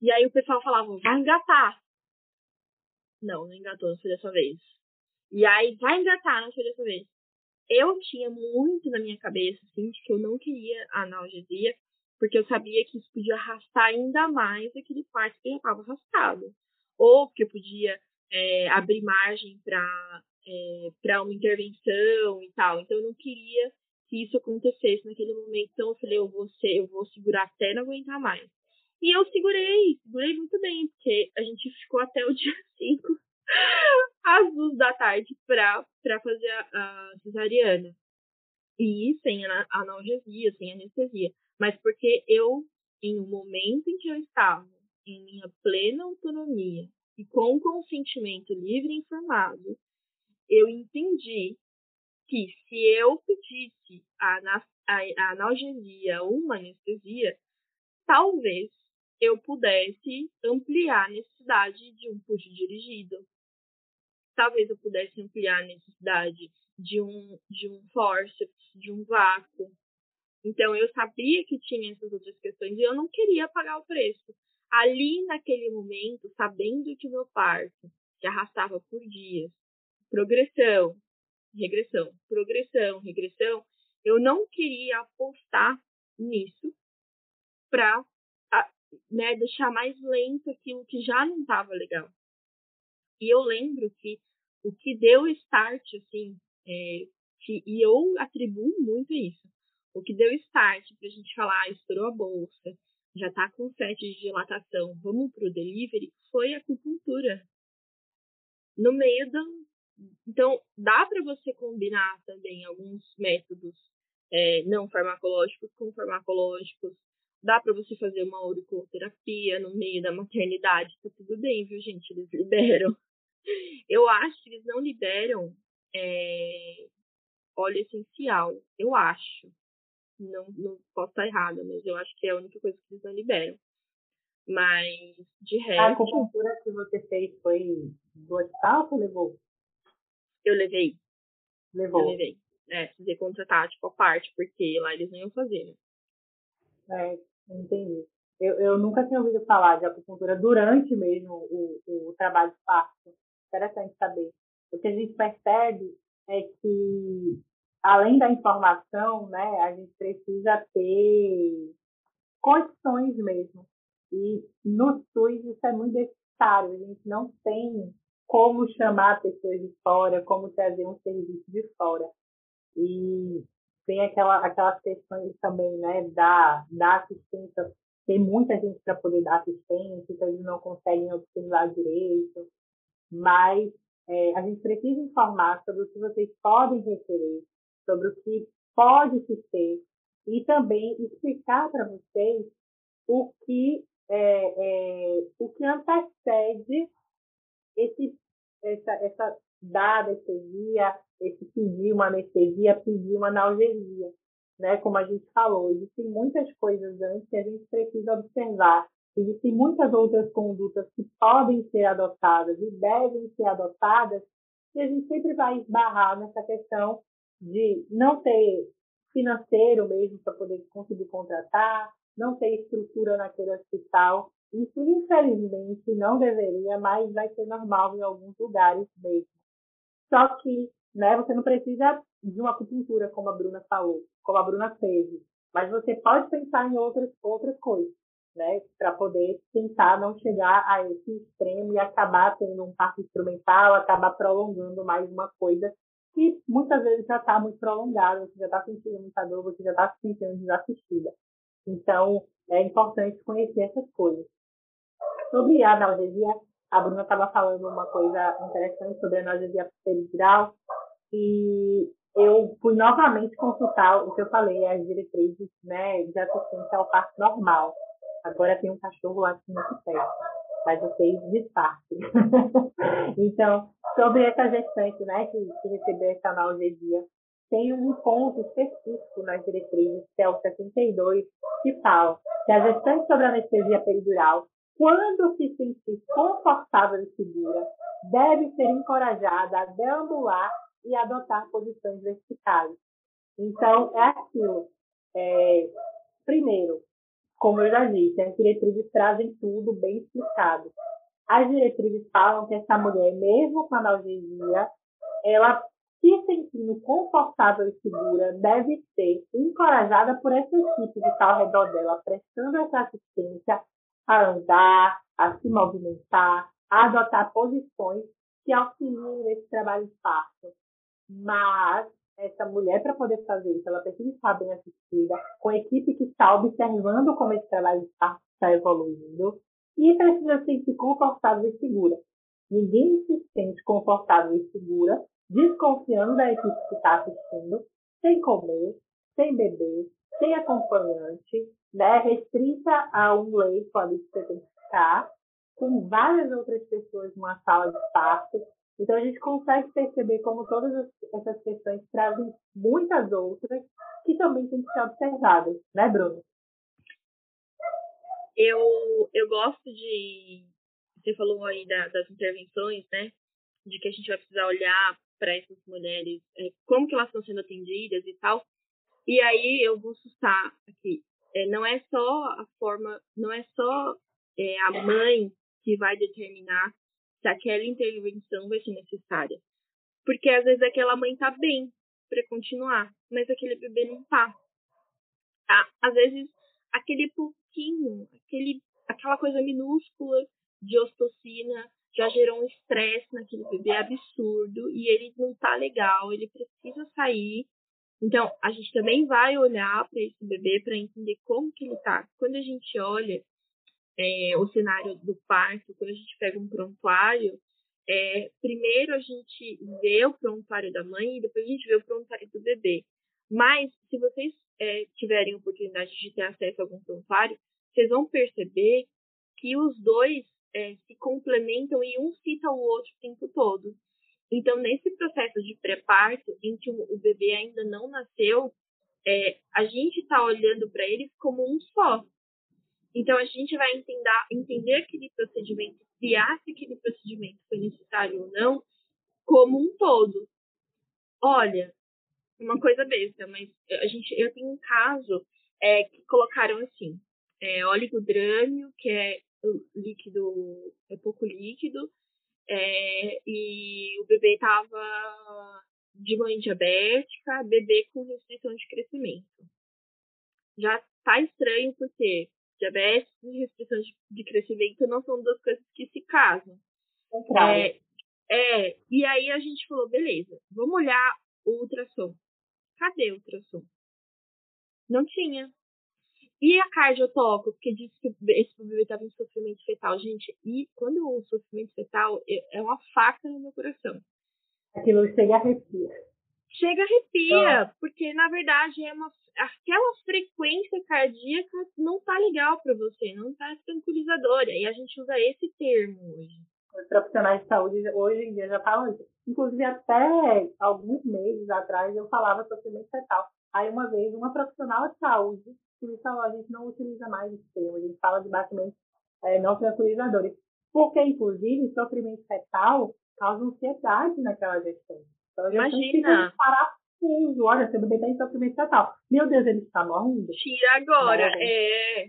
E aí o pessoal falava, vai engatar. Não, não engatou, não foi dessa vez. E aí, vai engatar, não foi dessa vez. Eu tinha muito na minha cabeça, assim, de que eu não queria analgesia, porque eu sabia que isso podia arrastar ainda mais aquele parto que já estava arrastado. Ou porque podia é, abrir margem para é, para uma intervenção e tal. Então eu não queria que isso acontecesse naquele momento. Então eu falei, eu vou, ser, eu vou segurar até não aguentar mais. E eu segurei, segurei muito bem, porque a gente ficou até o dia 5, às duas da tarde, pra fazer a, a cesariana. E sem analgesia, sem anestesia. Mas porque eu, em um momento em que eu estava em minha plena autonomia e com consentimento livre e informado, eu entendi que se eu pedisse a, a analgesia ou uma anestesia, talvez eu pudesse ampliar a necessidade de um puxo dirigido. Talvez eu pudesse ampliar a necessidade de um, de um forceps, de um vácuo. Então, eu sabia que tinha essas outras questões e eu não queria pagar o preço. Ali, naquele momento, sabendo que o meu parto se arrastava por dias, progressão, regressão, progressão, regressão, eu não queria apostar nisso para né, deixar mais lento aquilo que já não estava legal. E eu lembro que o que deu start, assim, é, que, e eu atribuo muito isso, o que deu start para a gente falar, ah, estourou a bolsa, já está com sete de dilatação, vamos para o delivery, foi acupuntura. No meio do. Então, dá para você combinar também alguns métodos é, não farmacológicos com farmacológicos. Dá para você fazer uma auriculoterapia no meio da maternidade, tá tudo bem, viu, gente? Eles liberam. Eu acho que eles não liberam é, óleo essencial. Eu acho. Não, não posso estar errada, mas eu acho que é a única coisa que eles não liberam. Mas, de resto. A acupuntura que você fez foi do hospital ou levou? Eu levei. Levou. Eu levei. É, precisei contratar, tipo, a parte, porque lá eles não iam fazer, né? É, entendi. Eu, eu nunca tinha ouvido falar de acupuntura durante mesmo o, o trabalho de parto. Interessante saber. O que a gente percebe é que além da informação, né, a gente precisa ter condições mesmo. E no SUS isso é muito necessário. A gente não tem como chamar pessoas de fora, como trazer um serviço de fora. E tem aquela, aquelas questões também, né, da, da assistência. Tem muita gente para poder dar assistência, então eles não conseguem observar direito. Mas é, a gente precisa informar sobre o que vocês podem requerer, sobre o que pode se ter e também explicar para vocês o que é, é, o que antecede esse, essa, essa da anestesia, esse pedir uma anestesia, pedir uma analgesia, né? Como a gente falou, existem muitas coisas antes que a gente precisa observar. Existem muitas outras condutas que podem ser adotadas e devem ser adotadas, e a gente sempre vai esbarrar nessa questão de não ter financeiro mesmo para poder conseguir contratar, não ter estrutura naquele hospital. Isso, infelizmente, não deveria, mas vai ser normal em alguns lugares mesmo. Só que né, você não precisa de uma acupuntura, como a Bruna falou, como a Bruna fez, mas você pode pensar em outras, outras coisas, né, para poder tentar não chegar a esse extremo e acabar tendo um parto instrumental, acabar prolongando mais uma coisa que muitas vezes já está muito prolongada, você já está sentindo muita dor, você já está se sentindo desassistida. Então, é importante conhecer essas coisas. Sobre a analgesia, a Bruna estava falando uma coisa interessante sobre a analgesia peridural e eu fui novamente consultar o que eu falei, as diretrizes né, de assistência ao parto normal. Agora tem um cachorro lá aqui muito perto, mas eu fiz então, sobre essa gestante né, que, que recebeu essa analgesia, tem um ponto específico nas diretrizes, que é o 72, que fala que a gestante sobre anestesia peridural, quando se sentir confortável e segura, deve ser encorajada a deambular e adotar posições verticais. Então, é aquilo. É, primeiro, como eu já disse, as diretrizes trazem tudo bem explicado. As diretrizes falam que essa mulher, mesmo com analgesia, ela se sentindo confortável e segura, deve ser encorajada por essa equipe que está ao redor dela, prestando essa assistência a andar, a se movimentar, a adotar posições que auxiliem nesse trabalho parto. Mas essa mulher, para poder fazer isso, ela precisa estar bem assistida, com a equipe que está observando como esse trabalho parto está evoluindo, e precisa se sentir confortável e segura. Ninguém se sente confortável e segura desconfiando da equipe que está assistindo, sem comer, sem beber, sem acompanhante, né, restrita a um leito ali que você tem que ficar, com várias outras pessoas numa sala de parto. Então a gente consegue perceber como todas essas questões trazem muitas outras que também têm que ser observadas, né, Bruno? Eu, eu gosto de. Você falou aí da, das intervenções, né? De que a gente vai precisar olhar para essas mulheres, é, como que elas estão sendo atendidas e tal. E aí eu vou sustar aqui. É, não é só a forma, não é só é, a mãe que vai determinar se aquela intervenção vai ser necessária. Porque às vezes aquela mãe tá bem para continuar, mas aquele bebê não tá. tá. Às vezes aquele pouquinho, aquele, aquela coisa minúscula de ostocina já gerou um estresse naquele bebê absurdo e ele não tá legal, ele precisa sair. Então, a gente também vai olhar para esse bebê para entender como que ele tá. Quando a gente olha é, o cenário do parto, quando a gente pega um prontuário, é, primeiro a gente vê o prontuário da mãe e depois a gente vê o prontuário do bebê. Mas, se vocês é, tiverem oportunidade de ter acesso a algum prontuário, vocês vão perceber que os dois é, se complementam e um cita o outro o tempo todo. Então, nesse processo de pré-parto, em que o bebê ainda não nasceu, é, a gente está olhando para eles como um só. Então, a gente vai entender, entender aquele procedimento, criar se aquele procedimento foi necessário ou não, como um todo. Olha, uma coisa besta, mas a gente, eu tenho um caso é, que colocaram assim, é, oligodrâmio, que é líquido, é pouco líquido, é, e o bebê estava de mãe diabética, bebê com restrição de crescimento. Já tá estranho porque diabetes e restrição de, de crescimento não são duas coisas que se casam. É, é, e aí a gente falou, beleza, vamos olhar o ultrassom. Cadê o ultrassom? Não tinha. E a cardiotoco, porque disse que esse bebê estava em sofrimento fetal. Gente, e quando o sofrimento fetal é, é uma faca no meu coração. Aquilo chega a arrepia. Chega a arrepia, ah. porque na verdade é uma, aquela frequência cardíaca não tá legal para você, não tá tranquilizadora. E a gente usa esse termo hoje. Os profissionais de saúde hoje em dia já falam isso. Inclusive, até alguns meses atrás eu falava sofrimento fetal. Aí uma vez, uma profissional de saúde me falou, a gente não utiliza mais esse termo, a gente fala de batimentos é, não tranquilizadores. Porque, inclusive, sofrimento fetal causa ansiedade naquela gestão. Então, Imagina. parafuso. Olha, seu bebê está em sofrimento fetal. Meu Deus, ele está morrendo. Tira agora. É.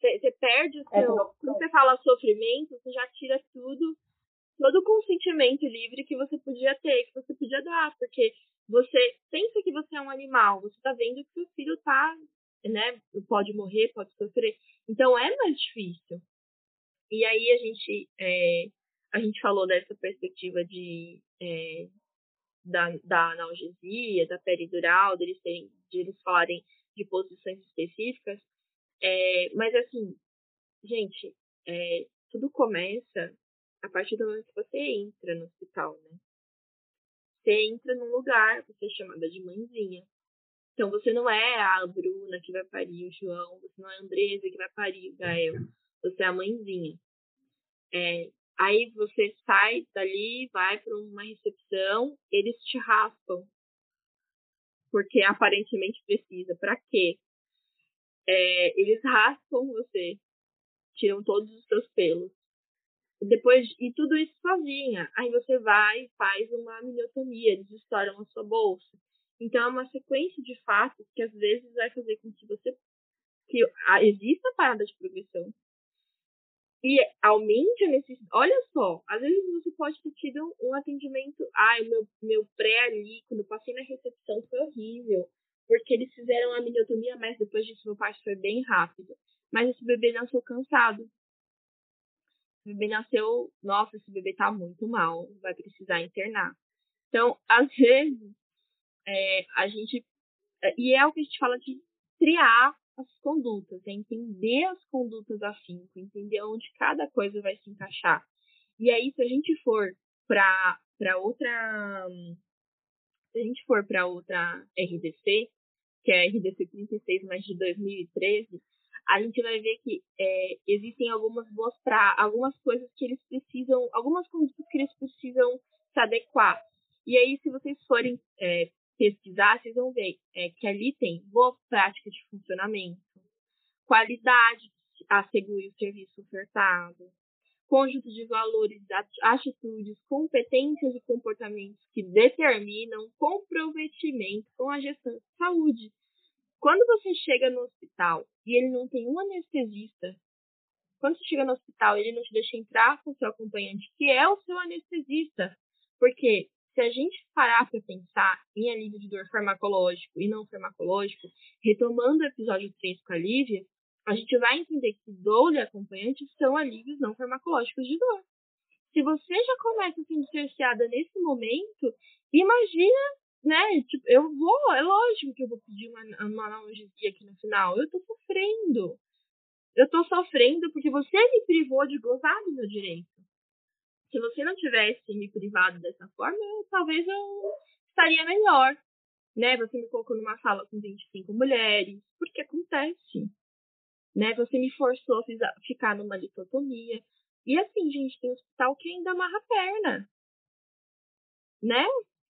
Você perde o é, seu. É, quando você fala sofrimento, você já tira tudo, todo o consentimento livre que você podia ter, que você podia dar. Porque você pensa que você é um animal, você está vendo que seu filho está né, pode morrer, pode sofrer. Então é mais difícil. E aí a gente, é, a gente falou dessa perspectiva de, é, da, da analgesia, da peridural, deles, terem, de eles falarem de posições específicas. É, mas assim, gente, é, tudo começa a partir do momento que você entra no hospital, né? Você entra num lugar, você é chamada de mãezinha. Então você não é a Bruna que vai parir o João, você não é a Andresa que vai parir o Gael, você é a mãezinha. É, aí você sai dali, vai para uma recepção, eles te raspam. Porque aparentemente precisa. Para quê? É, eles raspam você, tiram todos os seus pelos. Depois, e tudo isso sozinha. Aí você vai e faz uma miniotomia, eles estouram a sua bolsa então, é uma sequência de fatos que às vezes vai fazer com que você que exista a parada de progressão e aumente a necessidade. Olha só, às vezes você pode ter tido um atendimento. Ai, meu, meu pré ali, quando eu passei na recepção, foi horrível. Porque eles fizeram a miniotomia, mas depois disso meu parto foi bem rápido. Mas esse bebê nasceu cansado. O bebê nasceu, nossa, esse bebê tá muito mal, vai precisar internar. Então, às vezes, é, a gente. É, e é o que a gente fala de triar as condutas, é entender as condutas afim, entender onde cada coisa vai se encaixar. E aí, se a gente for para outra. Se a gente for para outra RDC, que é a RDC 36, mas de 2013, a gente vai ver que é, existem algumas boas pra, algumas coisas que eles precisam, algumas condutas que eles precisam se adequar. E aí, se vocês forem é, pesquisar, vocês vão ver é, que ali tem boa prática de funcionamento, qualidade assegure o serviço ofertado, conjunto de valores, atitudes, competências e comportamentos que determinam comprometimento com a gestão de saúde. Quando você chega no hospital e ele não tem um anestesista, quando você chega no hospital ele não te deixa entrar com seu acompanhante, que é o seu anestesista, porque se a gente parar para pensar em alívio de dor farmacológico e não farmacológico, retomando o episódio 3 com a Lívia, a gente vai entender que dor e acompanhante são alívios não farmacológicos de dor. Se você já começa a ser cerceada nesse momento, imagina, né? Tipo, eu vou, é lógico que eu vou pedir uma, uma analgesia aqui no final. Eu tô sofrendo. Eu tô sofrendo porque você me privou de gozar do meu direito. Se você não tivesse me privado dessa forma, eu, talvez eu estaria melhor. Né? Você me colocou numa sala com 25 mulheres, porque acontece né? Você me forçou a ficar numa litotomia. E assim, gente, tem hospital que ainda amarra a perna, né?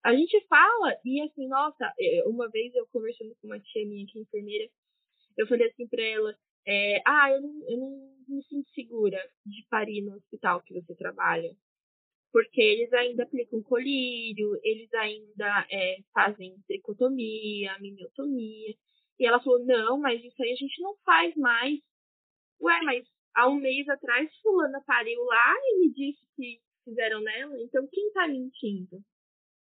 A gente fala, e assim, nossa, uma vez eu conversando com uma tia minha que é enfermeira, eu falei assim pra ela, é, ah, eu não, eu não me sinto segura de parir no hospital que você trabalha. Porque eles ainda aplicam colírio, eles ainda é, fazem tricotomia, miniotomia. E ela falou: não, mas isso aí a gente não faz mais. Ué, mas há um mês atrás, Fulana pariu lá e me disse que fizeram nela, então quem tá mentindo?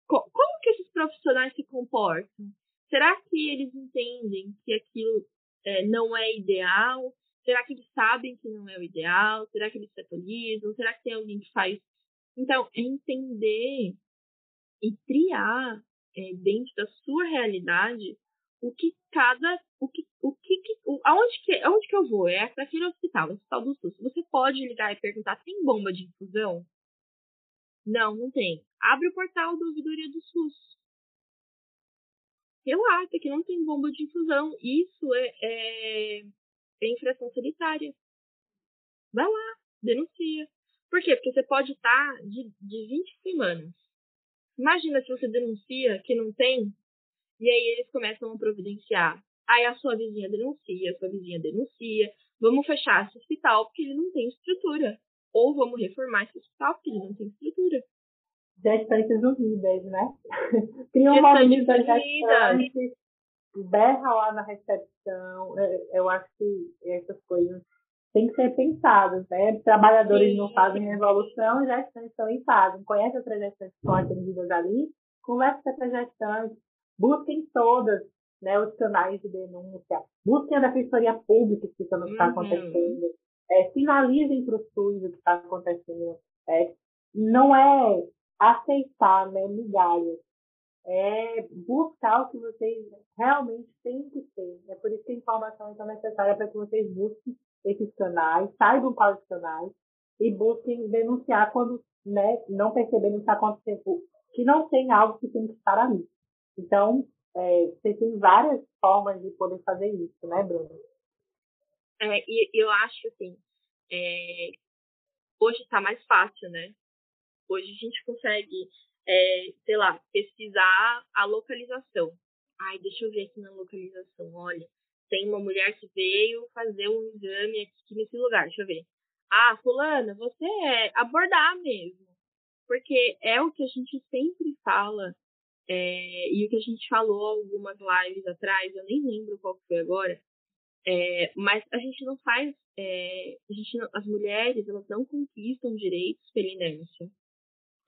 Co como que esses profissionais se comportam? Será que eles entendem que aquilo é, não é ideal? Será que eles sabem que não é o ideal? Será que eles se atualizam? Será que tem alguém que faz? Então, é entender e triar é, dentro da sua realidade o que cada. O que, o que, o, aonde, que, aonde que eu vou? É para aquele hospital, hospital do SUS. Você pode ligar e perguntar: tem bomba de infusão? Não, não tem. Abre o portal da ouvidoria do SUS. Relata que não tem bomba de infusão. Isso é, é, é infração sanitária. Vai lá, denuncia. Por quê? Porque você pode estar de, de 20 semanas. Imagina se você denuncia que não tem e aí eles começam a providenciar. Aí a sua vizinha denuncia, a sua vizinha denuncia. Vamos fechar esse hospital porque ele não tem estrutura. Ou vamos reformar esse hospital porque ele não tem estrutura. Gestantes unidas, né? Cria uma unida gestante, berra lá na recepção. É, eu acho que essas coisas têm que ser pensadas, né? Trabalhadores Sim. não fazem revolução, gestantes também fazem. Conhece outras gestantes que estão atendidas ali? Conversa com essas gestantes, busquem todas né, os canais de denúncia, busquem a Defensoria Pública que está uhum. acontecendo, é, sinalizem para o SUS o que está acontecendo. É, não é aceitar né, migalhas, é buscar o que vocês realmente têm que ter. É por isso que a informação é tão necessária para que vocês busquem esses canais, saibam quais canais e busquem denunciar quando né, não perceberem que está acontecendo, que não tem algo que tem que estar ali. Então, é, você tem várias formas de poder fazer isso, né, Bruno? É, e eu acho assim, é, hoje está mais fácil, né? Hoje a gente consegue, é, sei lá, pesquisar a localização. Ai, deixa eu ver aqui na localização. Olha, tem uma mulher que veio fazer um exame aqui nesse lugar. Deixa eu ver. Ah, fulana, você é abordar mesmo. Porque é o que a gente sempre fala é, e o que a gente falou algumas lives atrás, eu nem lembro qual foi agora, é, mas a gente não faz, é, a gente não, as mulheres elas não conquistam direitos pela inércia,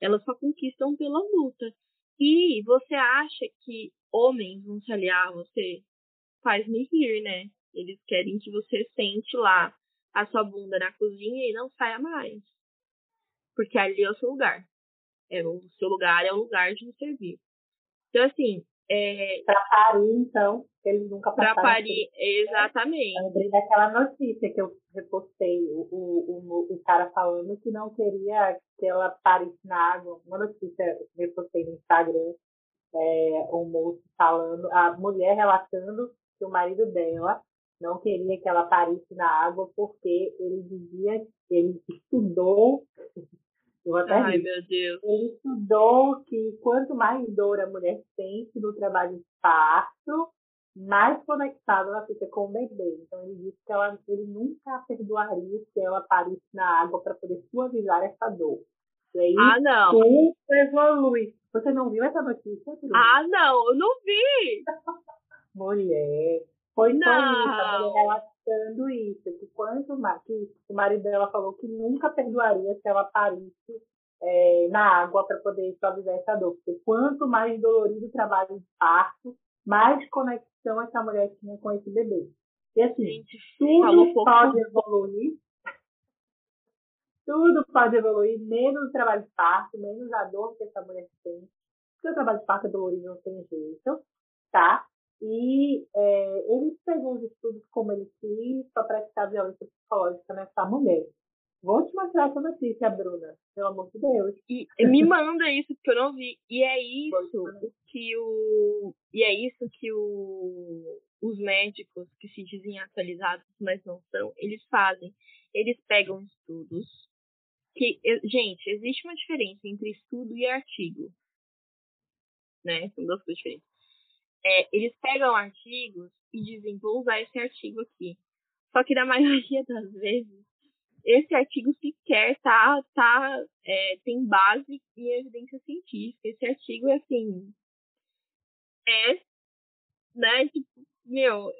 elas só conquistam pela luta. E você acha que homens vão se aliar a você? Faz-me rir, né? Eles querem que você sente lá a sua bunda na cozinha e não saia mais. Porque ali é o seu lugar. É, o seu lugar é o lugar de me servir. Então, assim. É... Para parir, então, eles nunca passaram. Para parir, exatamente. Eu lembrei daquela notícia que eu repostei, o, o, o, cara falando que não queria que ela parisse na água. Uma notícia que eu repostei no Instagram, é, um moço falando, a mulher relatando que o marido dela não queria que ela parisse na água porque ele dizia, ele estudou, Ai, rir, meu Deus. ele estudou que quanto mais dor a mulher sente no trabalho de parto, mais conectada ela fica com o bebê. Então ele disse que ela, ele nunca a perdoaria se ela parisse na água para poder suavizar essa dor. E aí ah, não. tudo evolui. Você não viu essa notícia? Ah, não, eu não vi. mulher. Foi não. só isso, relatando isso, que quanto mais, que o marido dela falou que nunca perdoaria se ela parisse é, na água para poder suavizar essa dor. Porque quanto mais dolorido o trabalho de parto, mais conexão essa mulher tinha com esse bebê. E assim, Gente, tudo pode evoluir. Tudo pode evoluir, menos o trabalho de parto, menos a dor que essa mulher tem. Porque o trabalho de parto é dolorido, não tem jeito, tá? E é, ele pegou os estudos como ele quis para praticar violência psicológica nessa mulher. Vou te mostrar essa notícia, Bruna, pelo amor de Deus. E me manda isso, porque eu não vi. E é isso que o. E é isso que o, os médicos que se dizem atualizados, mas não são, eles fazem. Eles pegam estudos. Que, gente, existe uma diferença entre estudo e artigo. Né? São duas coisas diferentes. É, eles pegam artigos e dizem, vou usar esse artigo aqui. Só que na maioria das vezes esse artigo sequer tá, tá, é, tem base em evidência científica. Esse artigo é assim. É, né, tipo, meu,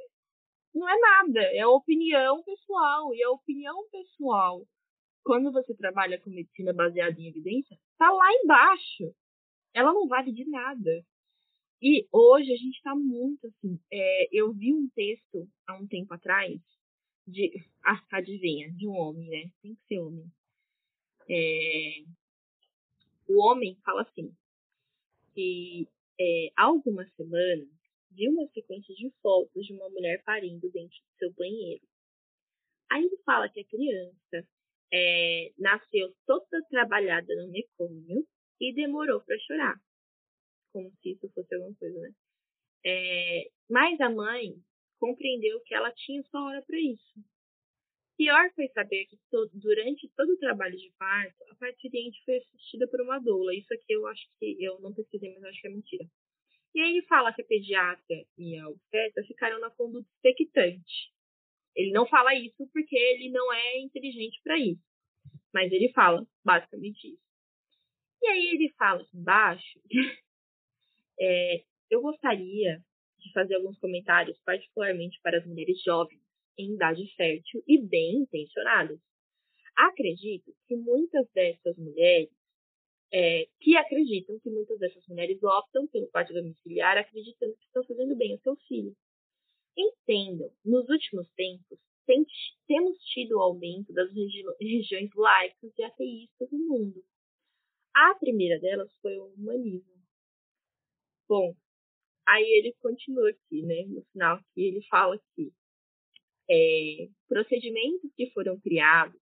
não é nada, é opinião pessoal. E a opinião pessoal, quando você trabalha com medicina baseada em evidência, tá lá embaixo. Ela não vale de nada. E hoje a gente está muito assim. É, eu vi um texto há um tempo atrás de. Ah, adivinha, de um homem, né? Tem que ser homem. É, o homem fala assim: que é, há algumas semanas viu uma sequência de fotos de uma mulher parindo dentro do seu banheiro. Aí ele fala que a criança é, nasceu toda trabalhada no mecônio e demorou para chorar. Como se isso fosse alguma coisa, né? É, mas a mãe compreendeu que ela tinha só hora para isso. Pior foi saber que todo, durante todo o trabalho de parto, a paciente foi assistida por uma doula. Isso aqui eu acho que eu não pesquisei, mas acho que é mentira. E aí ele fala que a pediatra e a obstetra ficaram na conduta expectante. Ele não fala isso porque ele não é inteligente para isso. Mas ele fala basicamente isso. E aí ele fala embaixo, é, eu gostaria de fazer alguns comentários, particularmente para as mulheres jovens, em idade fértil e bem intencionadas. Acredito que muitas dessas mulheres, é, que acreditam que muitas dessas mulheres optam pelo parto domiciliar, acreditando que estão fazendo bem ao seu filho. Entendam, nos últimos tempos, tem, temos tido o aumento das regi regiões laicas e ateístas no mundo. A primeira delas foi o humanismo. Bom, Aí ele continua aqui, né? No final que ele fala que é, procedimentos que foram criados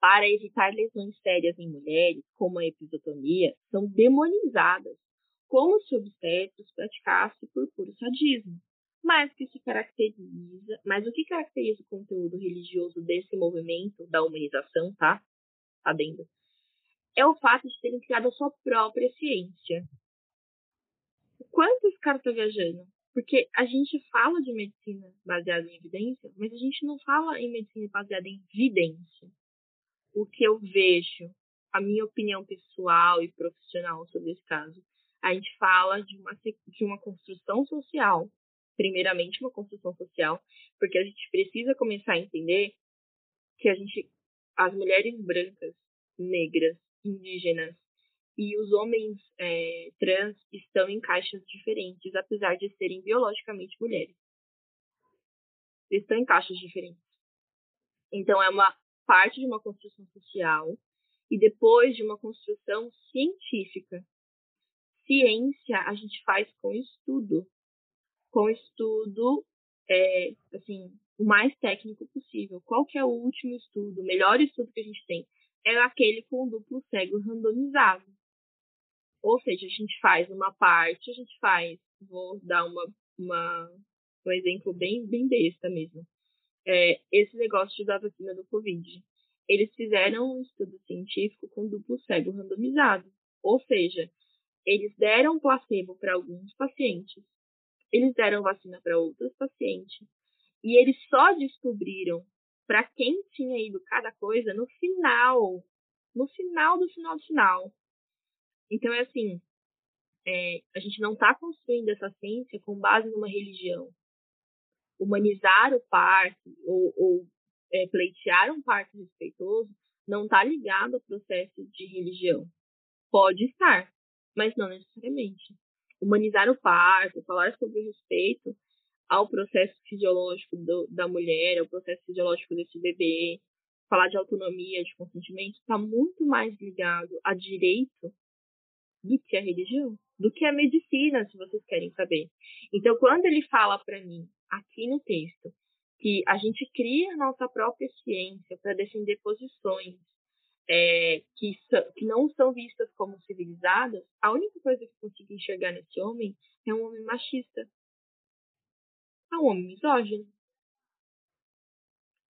para evitar lesões sérias em mulheres, como a episiotomia, são demonizadas, como se obstetros praticasse por puro sadismo. Mas que se caracteriza, mas o que caracteriza o conteúdo religioso desse movimento da humanização, tá? Adendo. É o fato de terem criado a sua própria ciência, quanto esse cara tá viajando? Porque a gente fala de medicina baseada em evidência, mas a gente não fala em medicina baseada em evidência. O que eu vejo, a minha opinião pessoal e profissional sobre esse caso, a gente fala de uma, de uma construção social, primeiramente uma construção social, porque a gente precisa começar a entender que a gente, as mulheres brancas, negras, indígenas, e os homens é, trans estão em caixas diferentes, apesar de serem biologicamente mulheres. Eles estão em caixas diferentes. Então, é uma parte de uma construção social e depois de uma construção científica. Ciência a gente faz com estudo. Com estudo, é, assim, o mais técnico possível. Qual que é o último estudo? O melhor estudo que a gente tem é aquele com duplo cego randomizado. Ou seja, a gente faz uma parte, a gente faz, vou dar uma, uma, um exemplo bem, bem besta mesmo. é, esse negócio da vacina do Covid. Eles fizeram um estudo científico com duplo cego randomizado. Ou seja, eles deram placebo para alguns pacientes, eles deram vacina para outros pacientes, e eles só descobriram para quem tinha ido cada coisa no final, no final do final do final. Então é assim, é, a gente não está construindo essa ciência com base numa religião. Humanizar o parto ou, ou é, pleitear um parto respeitoso não está ligado ao processo de religião. Pode estar, mas não necessariamente. Humanizar o parto, falar sobre o respeito ao processo fisiológico do, da mulher, ao processo fisiológico desse bebê, falar de autonomia, de consentimento, está muito mais ligado a direito do que a religião, do que a medicina, se vocês querem saber. Então, quando ele fala para mim, aqui no texto, que a gente cria nossa própria ciência para defender posições é, que, que não são vistas como civilizadas, a única coisa que eu consigo enxergar nesse homem é um homem machista. É um homem misógino.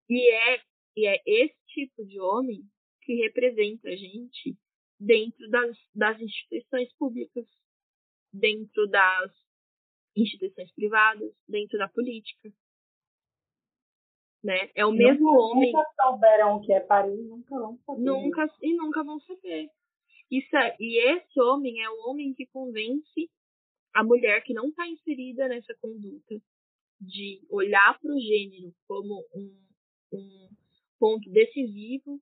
E é, e é esse tipo de homem que representa a gente dentro das, das instituições públicas, dentro das instituições privadas, dentro da política né? É o nunca, mesmo homem. Nunca souberam o que é Paris, nunca vão saber. Nunca e nunca vão saber. Isso é, e esse homem é o homem que convence a mulher que não está inserida nessa conduta de olhar para o gênero como um, um ponto decisivo.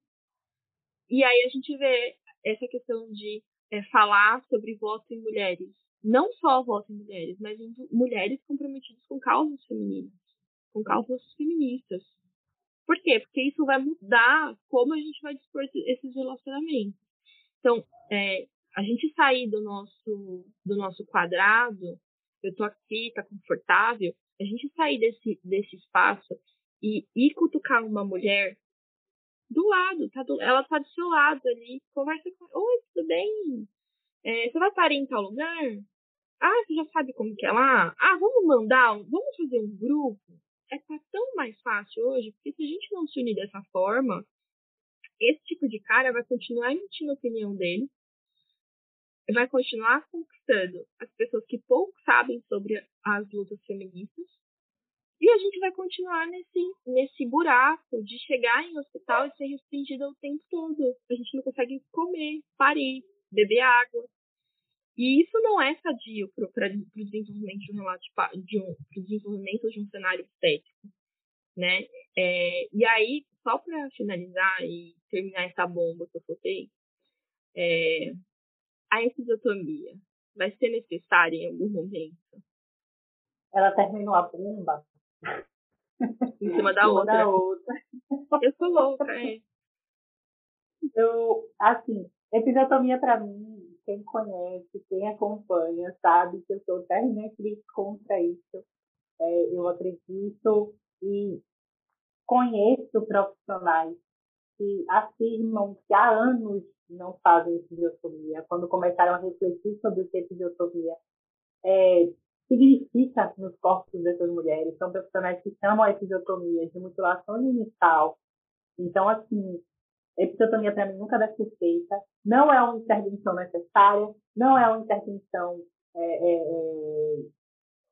E aí a gente vê essa questão de é, falar sobre voto em mulheres. Não só voto em mulheres, mas em mulheres comprometidas com causas femininas com causas feministas. Por quê? Porque isso vai mudar como a gente vai dispor esses relacionamentos. Então, é, a gente sair do nosso, do nosso quadrado, eu tô aqui, tá confortável, a gente sair desse, desse espaço e ir cutucar uma mulher do lado, tá do, ela tá do seu lado ali, conversa com oi, tudo bem? É, você vai parar em tal lugar? Ah, você já sabe como que é lá? Ah, vamos mandar, vamos fazer um grupo? é tá tão mais fácil hoje, porque se a gente não se unir dessa forma, esse tipo de cara vai continuar emitindo a opinião dele, vai continuar conquistando as pessoas que pouco sabem sobre as lutas feministas, e a gente vai continuar nesse, nesse buraco de chegar em hospital e ser restringida o tempo todo. A gente não consegue comer, parir, beber água. E isso não é sadio para o desenvolvimento de um relato de um, pro desenvolvimento de um cenário estético, né? É, e aí, só para finalizar e terminar essa bomba que eu soltei, é, a episiotomia vai ser necessária em algum momento? Ela terminou a bomba em cima da outra. Da outra. Eu sou louca, é. Eu, assim, episiotomia para mim quem conhece, quem acompanha, sabe que eu sou terrivelmente contra isso. É, eu acredito e conheço profissionais que afirmam que há anos não fazem episiotomia. Quando começaram a refletir sobre o que é episiotomia é, significa nos corpos dessas mulheres, são profissionais que chamam a episiotomia de mutilação genital. Então, assim, episiotomia para mim nunca deve ser feita. Não é uma intervenção necessária, não é uma intervenção. É, é, é,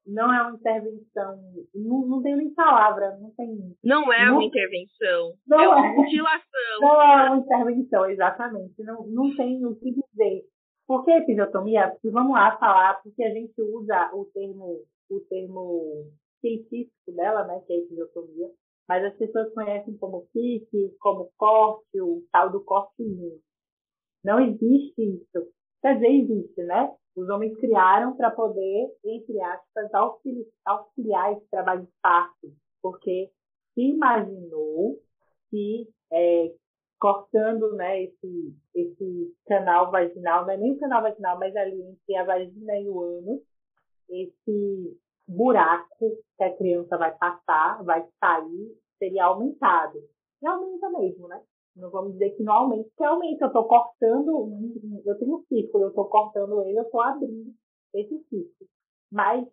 não é uma intervenção. Não, não tenho nem palavra, não tem. Não é não, uma intervenção. Não é uma é. mutilação. Não é uma intervenção, exatamente. Não, não tem o que dizer. Por que episiotomia? Porque vamos lá falar, porque a gente usa o termo, o termo científico dela, né, que é episiotomia, mas as pessoas conhecem como pique, como corte, o tal do cortezinho. Não existe isso. Quer dizer, existe, né? Os homens criaram para poder, entre aspas, auxiliar esse trabalho de parto, porque se imaginou que é, cortando né, esse, esse canal vaginal, não é nem o canal vaginal, mas ali entre a vagina e o ânus, esse buraco que a criança vai passar, vai sair, seria aumentado. E aumenta mesmo, né? Não vamos dizer que não aumenta, porque aumenta. Eu estou cortando, eu tenho um círculo, eu estou cortando ele, eu estou abrindo esse círculo. Mas,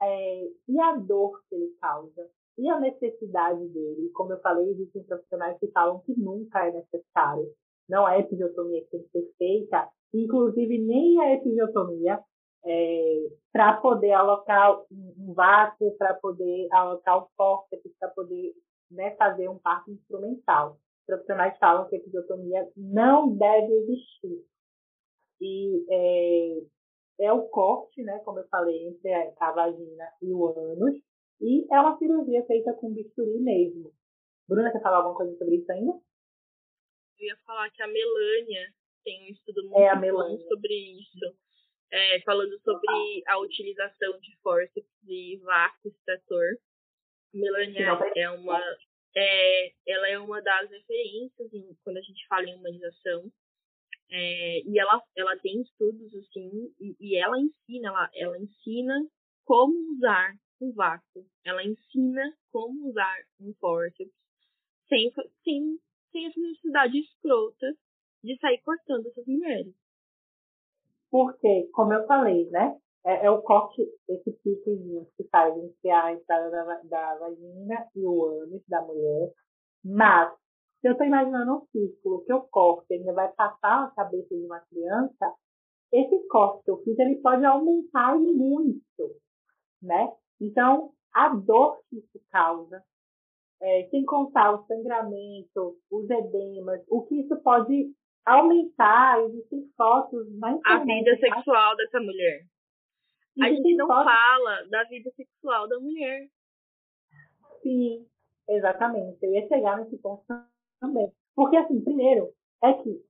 é, e a dor que ele causa? E a necessidade dele. Como eu falei, existem profissionais que falam que nunca é necessário. Não é episiotomia que tem que ser feita, inclusive nem a episiotomia é, para poder alocar um vácuo, para poder alocar o fórceps, para poder né, fazer um parto instrumental. Profissionais falam que a episiotomia não deve existir. E é, é o corte, né, como eu falei, entre a vagina e o ânus, e é uma cirurgia feita com bisturi mesmo. Bruna, quer falar alguma coisa sobre isso ainda? Eu ia falar que a Melânia tem um estudo muito é bom sobre isso, é, falando sobre a utilização de forceps e vácuo extrator. Melânia é uma, é, ela é uma das referências em, quando a gente fala em humanização. É, e ela, ela tem estudos assim, e, e ela ensina, ela, ela ensina como usar um vácuo. Ela ensina como usar um forceps sem, sem, sem essa necessidade escrota de sair cortando essas mulheres. Porque, como eu falei, né? É, é o corte, esse piquezinho que faz entre a entrada da, da vagina e o ânus da mulher. Mas se eu estou imaginando um círculo que eu corto ainda vai passar a cabeça de uma criança, esse corte que eu fiz ele pode aumentar muito, né? Então, a dor que isso causa, é, sem contar o sangramento, os edemas, o que isso pode aumentar, existem fotos na internet. A vida tá? sexual dessa mulher. A gente não fotos... fala da vida sexual da mulher. Sim, exatamente. Eu ia chegar nesse ponto também. Porque, assim, primeiro, é que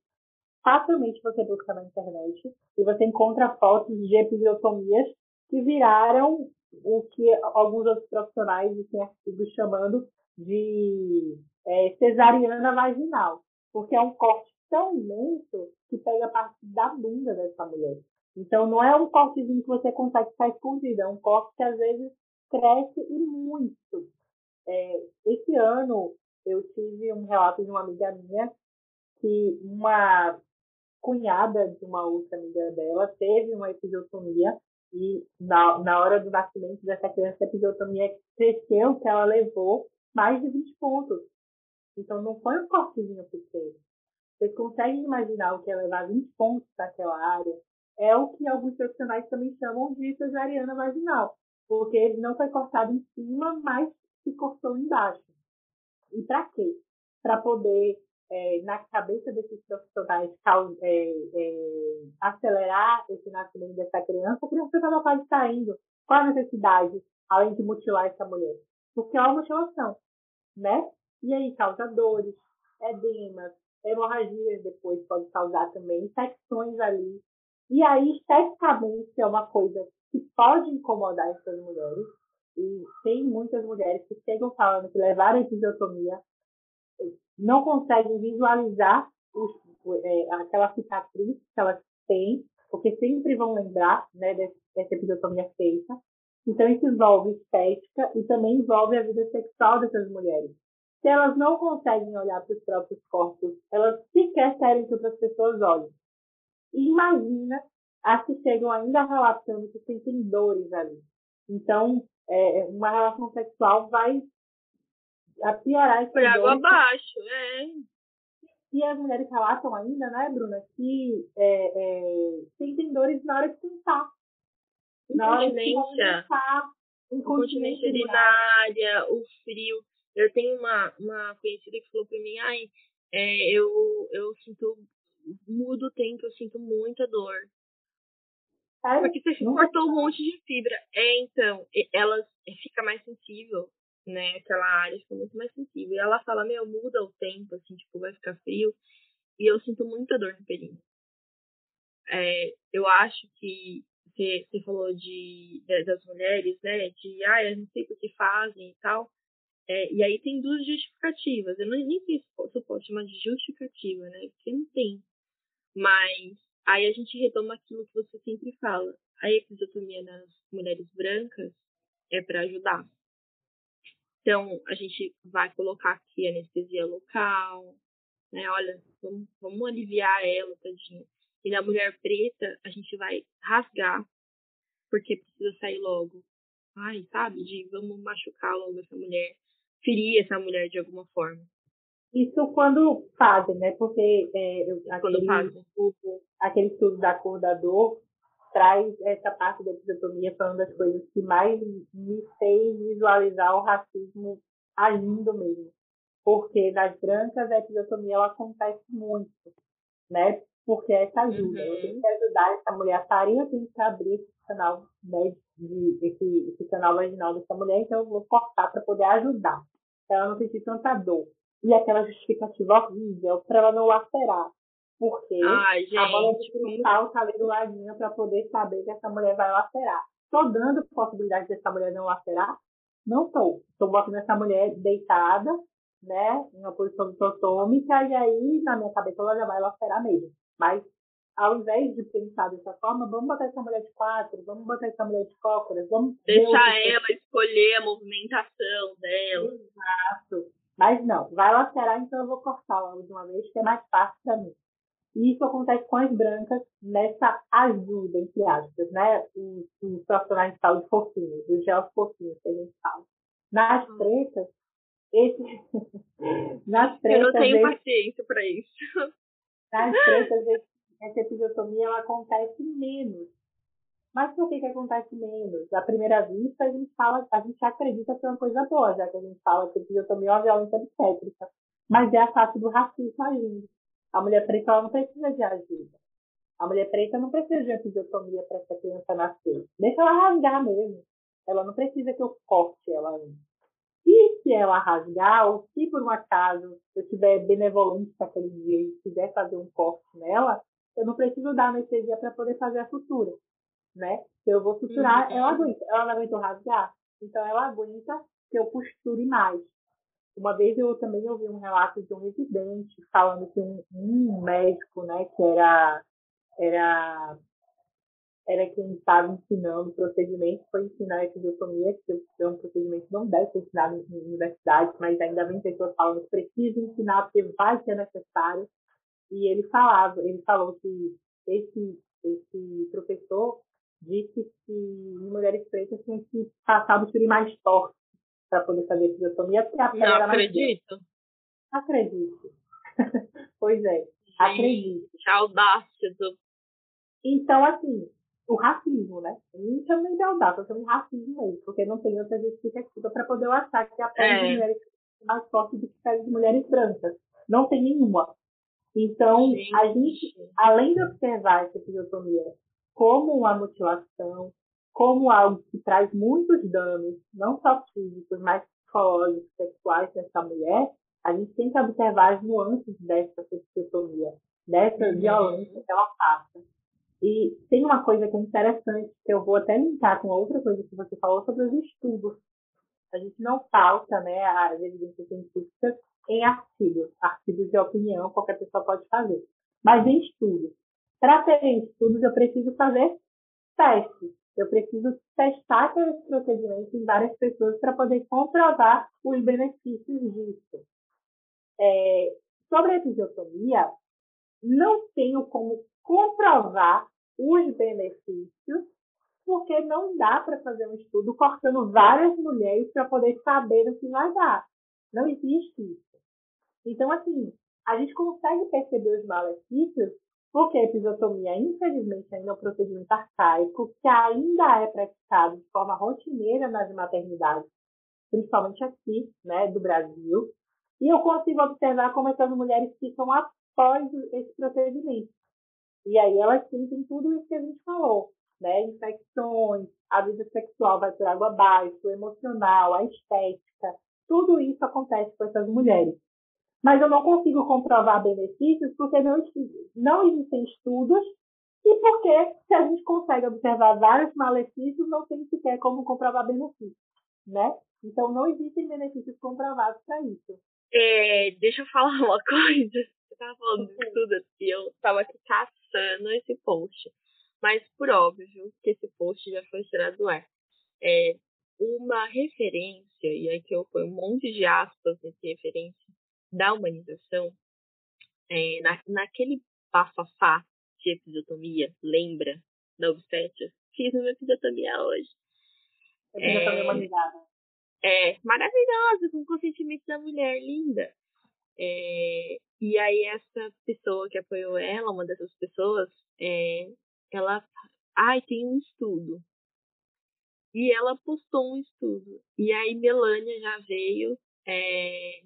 facilmente você busca na internet e você encontra fotos de episiotomias que viraram o que alguns outros profissionais têm artigos chamando de é, cesariana vaginal, porque é um corte tão imenso que pega a parte da bunda dessa mulher. Então, não é um cortezinho que você consegue ficar escondido, é um corte que às vezes cresce e muito. É, esse ano, eu tive um relato de uma amiga minha que uma cunhada de uma outra amiga dela teve uma episiotomia e na, na hora do nascimento dessa criança a episiotomia cresceu que ela levou mais de 20 pontos. Então não foi um cortezinho pequeno. Vocês conseguem imaginar o que é levar 20 pontos daquela área? É o que alguns profissionais também chamam de cesariana vaginal, porque ele não foi cortado em cima, mas se cortou embaixo. E para quê? Para poder, é, na cabeça desses profissionais, é, é, acelerar esse nascimento dessa criança, a criança estava quase saindo. Qual a necessidade, além de mutilar essa mulher? Porque é uma mutilação, né? E aí causa dores, edemas, hemorragias depois pode causar também, infecções ali. E aí, esteticamente, é uma coisa que pode incomodar essas mulheres, e tem muitas mulheres que chegam falando que levaram a episiotomia, não conseguem visualizar é, aquela cicatriz que elas têm, porque sempre vão lembrar né, dessa episiotomia feita. Então, isso envolve estética e também envolve a vida sexual dessas mulheres. Se elas não conseguem olhar para os próprios corpos, elas sequer querem que outras pessoas olhem. Imagina as que chegam ainda relatando que sentem dores ali. Então, é, uma relação sexual vai piorar Foi água abaixo, é. E as mulheres relatam ainda, né, Bruna, que é, é, sentem dores na hora de sentar. Na hora de sentar. Incontinência urinária, o frio. Eu tenho uma, uma conhecida que falou pra mim, ai, é, eu, eu sinto, mudo o tempo, eu sinto muita dor. É, Porque você cortou um monte de fibra. É, então, ela fica mais sensível, né? Aquela área fica muito mais sensível. E ela fala, meu, muda o tempo, assim, tipo, vai ficar frio. E eu sinto muita dor no pelinho. É, eu acho que você, falou de, de, das mulheres, né? De, ah, eu não sei por que fazem e tal. É, e aí tem duas justificativas. Eu não, nem sei se eu posso chamar de justificativa, né? Porque não tem. Mas Aí a gente retoma aquilo que você sempre fala. A episiotomia nas mulheres brancas é para ajudar. Então, a gente vai colocar aqui anestesia local, né? Olha, vamos, vamos aliviar ela, tadinha. E na mulher preta, a gente vai rasgar, porque precisa sair logo. ai, sabe, de vamos machucar logo essa mulher, ferir essa mulher de alguma forma. Isso quando fazem, né? Porque é, quando aquele, fazem. Estudo, aquele estudo da cor da dor traz essa parte da episiotomia falando das coisas que mais me fez visualizar o racismo agindo mesmo. Porque nas brancas a episiotomia ela acontece muito, né? Porque essa ajuda. Uhum. Eu tenho que ajudar essa mulher a parir, eu tenho que abrir esse canal, né? De, esse, esse canal vaginal dessa mulher, então eu vou cortar para poder ajudar. Pra ela não sentir tanta dor. E aquela justificativa horrível para ela não lacerar. Porque Ai, gente, a bola de cristal tá ali do ladinho para poder saber que essa mulher vai lacerar. Tô dando possibilidade dessa mulher não lacerar? Não tô. Tô botando essa mulher deitada, né, em uma posição isotômica, e aí na minha cabeça ela já vai lacerar mesmo. Mas ao invés de pensar dessa forma, vamos botar essa mulher de quatro, vamos botar essa mulher de cócoras, vamos deixar ela escolher a movimentação dela. Exato. Mas não, vai lacerar, então eu vou cortar logo de uma vez, que é mais fácil para mim. E isso acontece com as brancas nessa ajuda, entre aspas, né? Os, os profissionais de saúde fofinhos, os gelos fofinhos que a gente fala. Nas hum. pretas, esse... nas pretas. Eu não tenho esse... paciência para isso. Nas pretas, esse... essa episiotomia ela acontece menos. Mas por que, que acontece menos? À primeira vista, a gente fala, a gente acredita que é uma coisa boa, já que a gente fala que a episiotomia é uma violência obstétrica. Mas é a face do racismo agindo. A mulher preta ela não precisa de ajuda. A mulher preta não precisa de episiotomia para essa criança nascer. Deixa ela rasgar mesmo. Ela não precisa que eu corte ela ainda. E se ela rasgar, ou se por um acaso eu tiver benevolente naquele dia e quiser fazer um corte nela, eu não preciso dar anestesia para poder fazer a sutura, né? Se eu vou suturar, uhum. ela aguenta. Ela não aguenta rasgar, então ela aguenta que eu costure mais. Uma vez eu também ouvi um relato de um residente falando que um, um médico, né, que era, era, era quem estava ensinando o procedimento, foi ensinar a episiotomia, que é um procedimento que não deve ser ensinado em universidades, mas ainda bem pessoas falando que precisa ensinar porque vai ser necessário. E ele falava, ele falou que esse, esse professor disse que mulheres pretas tem que passar do mais torto para poder fazer episiotomia, porque a pele Não acredito. Acredito. pois é, Gente, acredito. Que audácia do... Então, assim, o racismo, né? Eu não chamo nem de audácia, eu chamo de racismo mesmo, porque não tem outra justificativa para poder achar que a pele é. de mulheres é mais forte do que a pele de mulheres brancas. Não tem nenhuma. Então, a gente, além de observar essa episiotomia como uma mutilação, como algo que traz muitos danos, não só físicos, mas psicológicos, sexuais nessa mulher, a gente tem que observar as nuances dessa sexotomia, dessa uhum. violência que ela passa. E tem uma coisa que é interessante, que eu vou até linkar com outra coisa que você falou sobre os estudos. A gente não falta né, as evidências científicas em artigos, artigos de opinião, qualquer pessoa pode fazer. Mas em estudos. Para ter estudos, eu preciso fazer testes. Eu preciso testar aqueles procedimentos em várias pessoas para poder comprovar os benefícios disso. É, sobre a episiotomia, não tenho como comprovar os benefícios, porque não dá para fazer um estudo cortando várias mulheres para poder saber o que vai dar. Não existe isso. Então, assim, a gente consegue perceber os malefícios porque a episiotomia, infelizmente, ainda é um procedimento arcaico que ainda é praticado de forma rotineira nas maternidades, principalmente aqui, né, do Brasil. E eu consigo observar como essas mulheres ficam após esse procedimento. E aí elas sentem tudo isso que a gente falou, né? Infecções, a vida sexual vai por água abaixo, o emocional, a estética, tudo isso acontece com essas mulheres mas eu não consigo comprovar benefícios porque não, não existem estudos e porque se a gente consegue observar vários malefícios, não tem sequer como comprovar benefícios, né? Então não existem benefícios comprovados para isso. É, deixa eu falar uma coisa. Você estava falando de tudo e eu estava aqui caçando esse post. Mas por óbvio que esse post já foi tirado do ar. É uma referência, e aqui eu ponho um monte de aspas nesse referência, da humanização, é, na, naquele bafafá de episiotomia, lembra da obstétrica? Fiz uma episiotomia hoje. É, é, maravilhosa, com consentimento da mulher, linda. É, e aí essa pessoa que apoiou ela, uma dessas pessoas, é, ela, ai, tem um estudo. E ela postou um estudo. E aí Melania já veio é,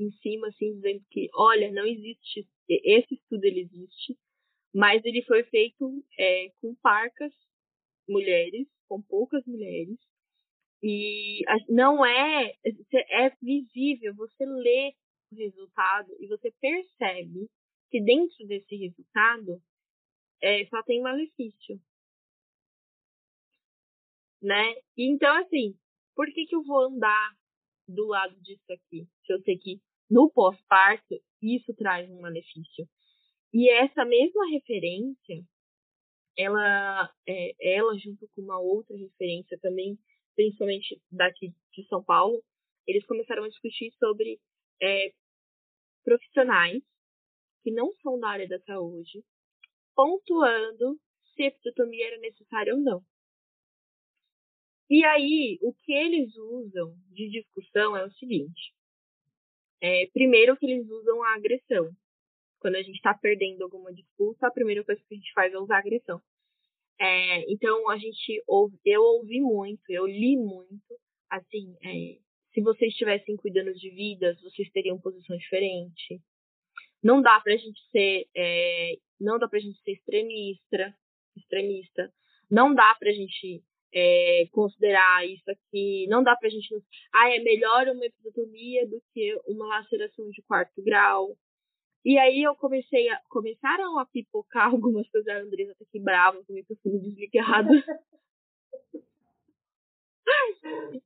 em cima, assim, dizendo que, olha, não existe, esse estudo ele existe, mas ele foi feito é, com parcas mulheres, com poucas mulheres, e não é, é visível, você lê o resultado e você percebe que dentro desse resultado é, só tem malefício. Né? Então, assim, por que, que eu vou andar do lado disso aqui? Se eu sei que no pós-parto isso traz um malefício. E essa mesma referência, ela, é, ela junto com uma outra referência também, principalmente daqui de São Paulo, eles começaram a discutir sobre é, profissionais que não são da área da saúde, pontuando se episiotomia era necessária ou não. E aí, o que eles usam de discussão é o seguinte: é, primeiro, que eles usam a agressão. Quando a gente está perdendo alguma disputa, a primeira coisa que a gente faz é usar a agressão. É, então, a gente ouve, eu ouvi muito, eu li muito, assim, é, se vocês estivessem cuidando de vidas, vocês teriam posição diferente. Não dá pra gente ser, é, não dá pra gente ser extremista, extremista. Não dá pra gente é, considerar isso aqui. Não dá pra gente. Ah, é melhor uma episiotomia do que uma laceração de quarto grau. E aí eu comecei a. Começaram a pipocar algumas coisas. A Andressa tá aqui brava com o microfone desligado.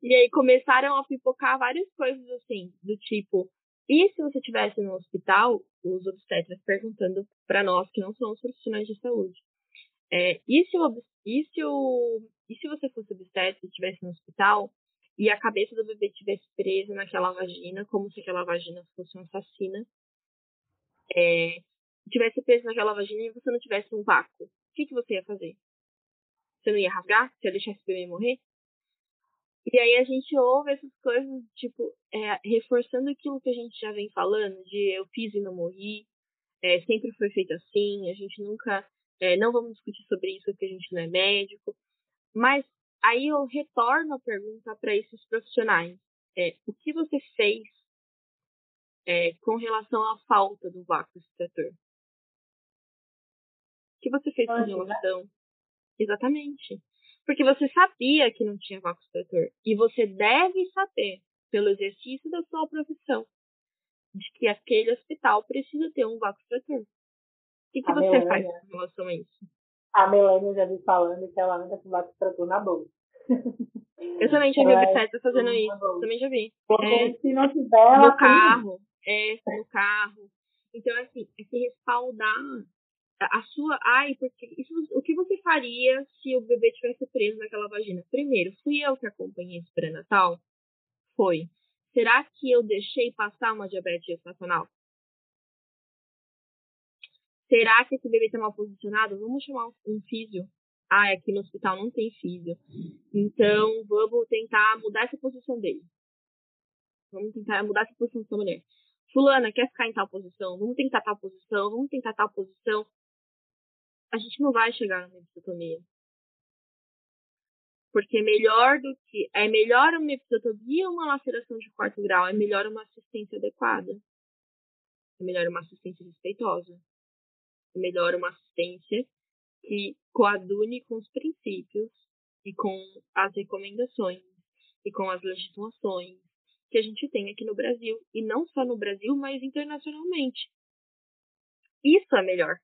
e aí começaram a pipocar várias coisas assim, do tipo. E se você estivesse no hospital, os obstetras perguntando para nós que não somos profissionais de saúde. É, e, se o, e, se o, e se você fosse obstetra e estivesse no hospital e a cabeça do bebê estivesse presa naquela vagina, como se aquela vagina fosse uma assassina, é, tivesse preso naquela vagina e você não tivesse um vácuo, o que, que você ia fazer? Você não ia rasgar? Você ia deixar esse bebê morrer? E aí a gente ouve essas coisas, tipo, é, reforçando aquilo que a gente já vem falando, de eu fiz e não morri, é, sempre foi feito assim, a gente nunca é, não vamos discutir sobre isso porque a gente não é médico. Mas aí eu retorno a pergunta para esses profissionais. É, o que você fez é, com relação à falta do vácuo extrator? O que você fez com relação? Exatamente. Porque você sabia que não tinha vácuo extrator. E você deve saber, pelo exercício da sua profissão, de que aquele hospital precisa ter um vácuo extrator que, que você Melania, faz com relação a isso? A Melania já vi falando que ela anda com o extrator na bolsa. Eu também já vi o Biceta fazendo isso. Também já vi. Porque é, se não tiver. No carro. É, no carro. Então, assim, é se respaldar a sua. Ai, porque isso, o que você faria se o bebê tivesse preso naquela vagina? Primeiro, fui eu que acompanhei esse pré-natal? Foi. Será que eu deixei passar uma diabetes gestacional? Será que esse bebê está mal posicionado? Vamos chamar um físio. Ah, aqui no hospital não tem físio. Então, vamos tentar mudar essa posição dele. Vamos tentar mudar essa posição dessa mulher. Fulana, quer ficar em tal posição? Vamos tentar tal posição, vamos tentar tal posição. A gente não vai chegar na episiotomia. Porque é melhor do que. É melhor uma episiotomia ou uma laceração de quarto grau? É melhor uma assistência adequada. É melhor uma assistência respeitosa melhor uma assistência que coadune com os princípios e com as recomendações e com as legislações que a gente tem aqui no Brasil e não só no Brasil, mas internacionalmente. Isso é melhor.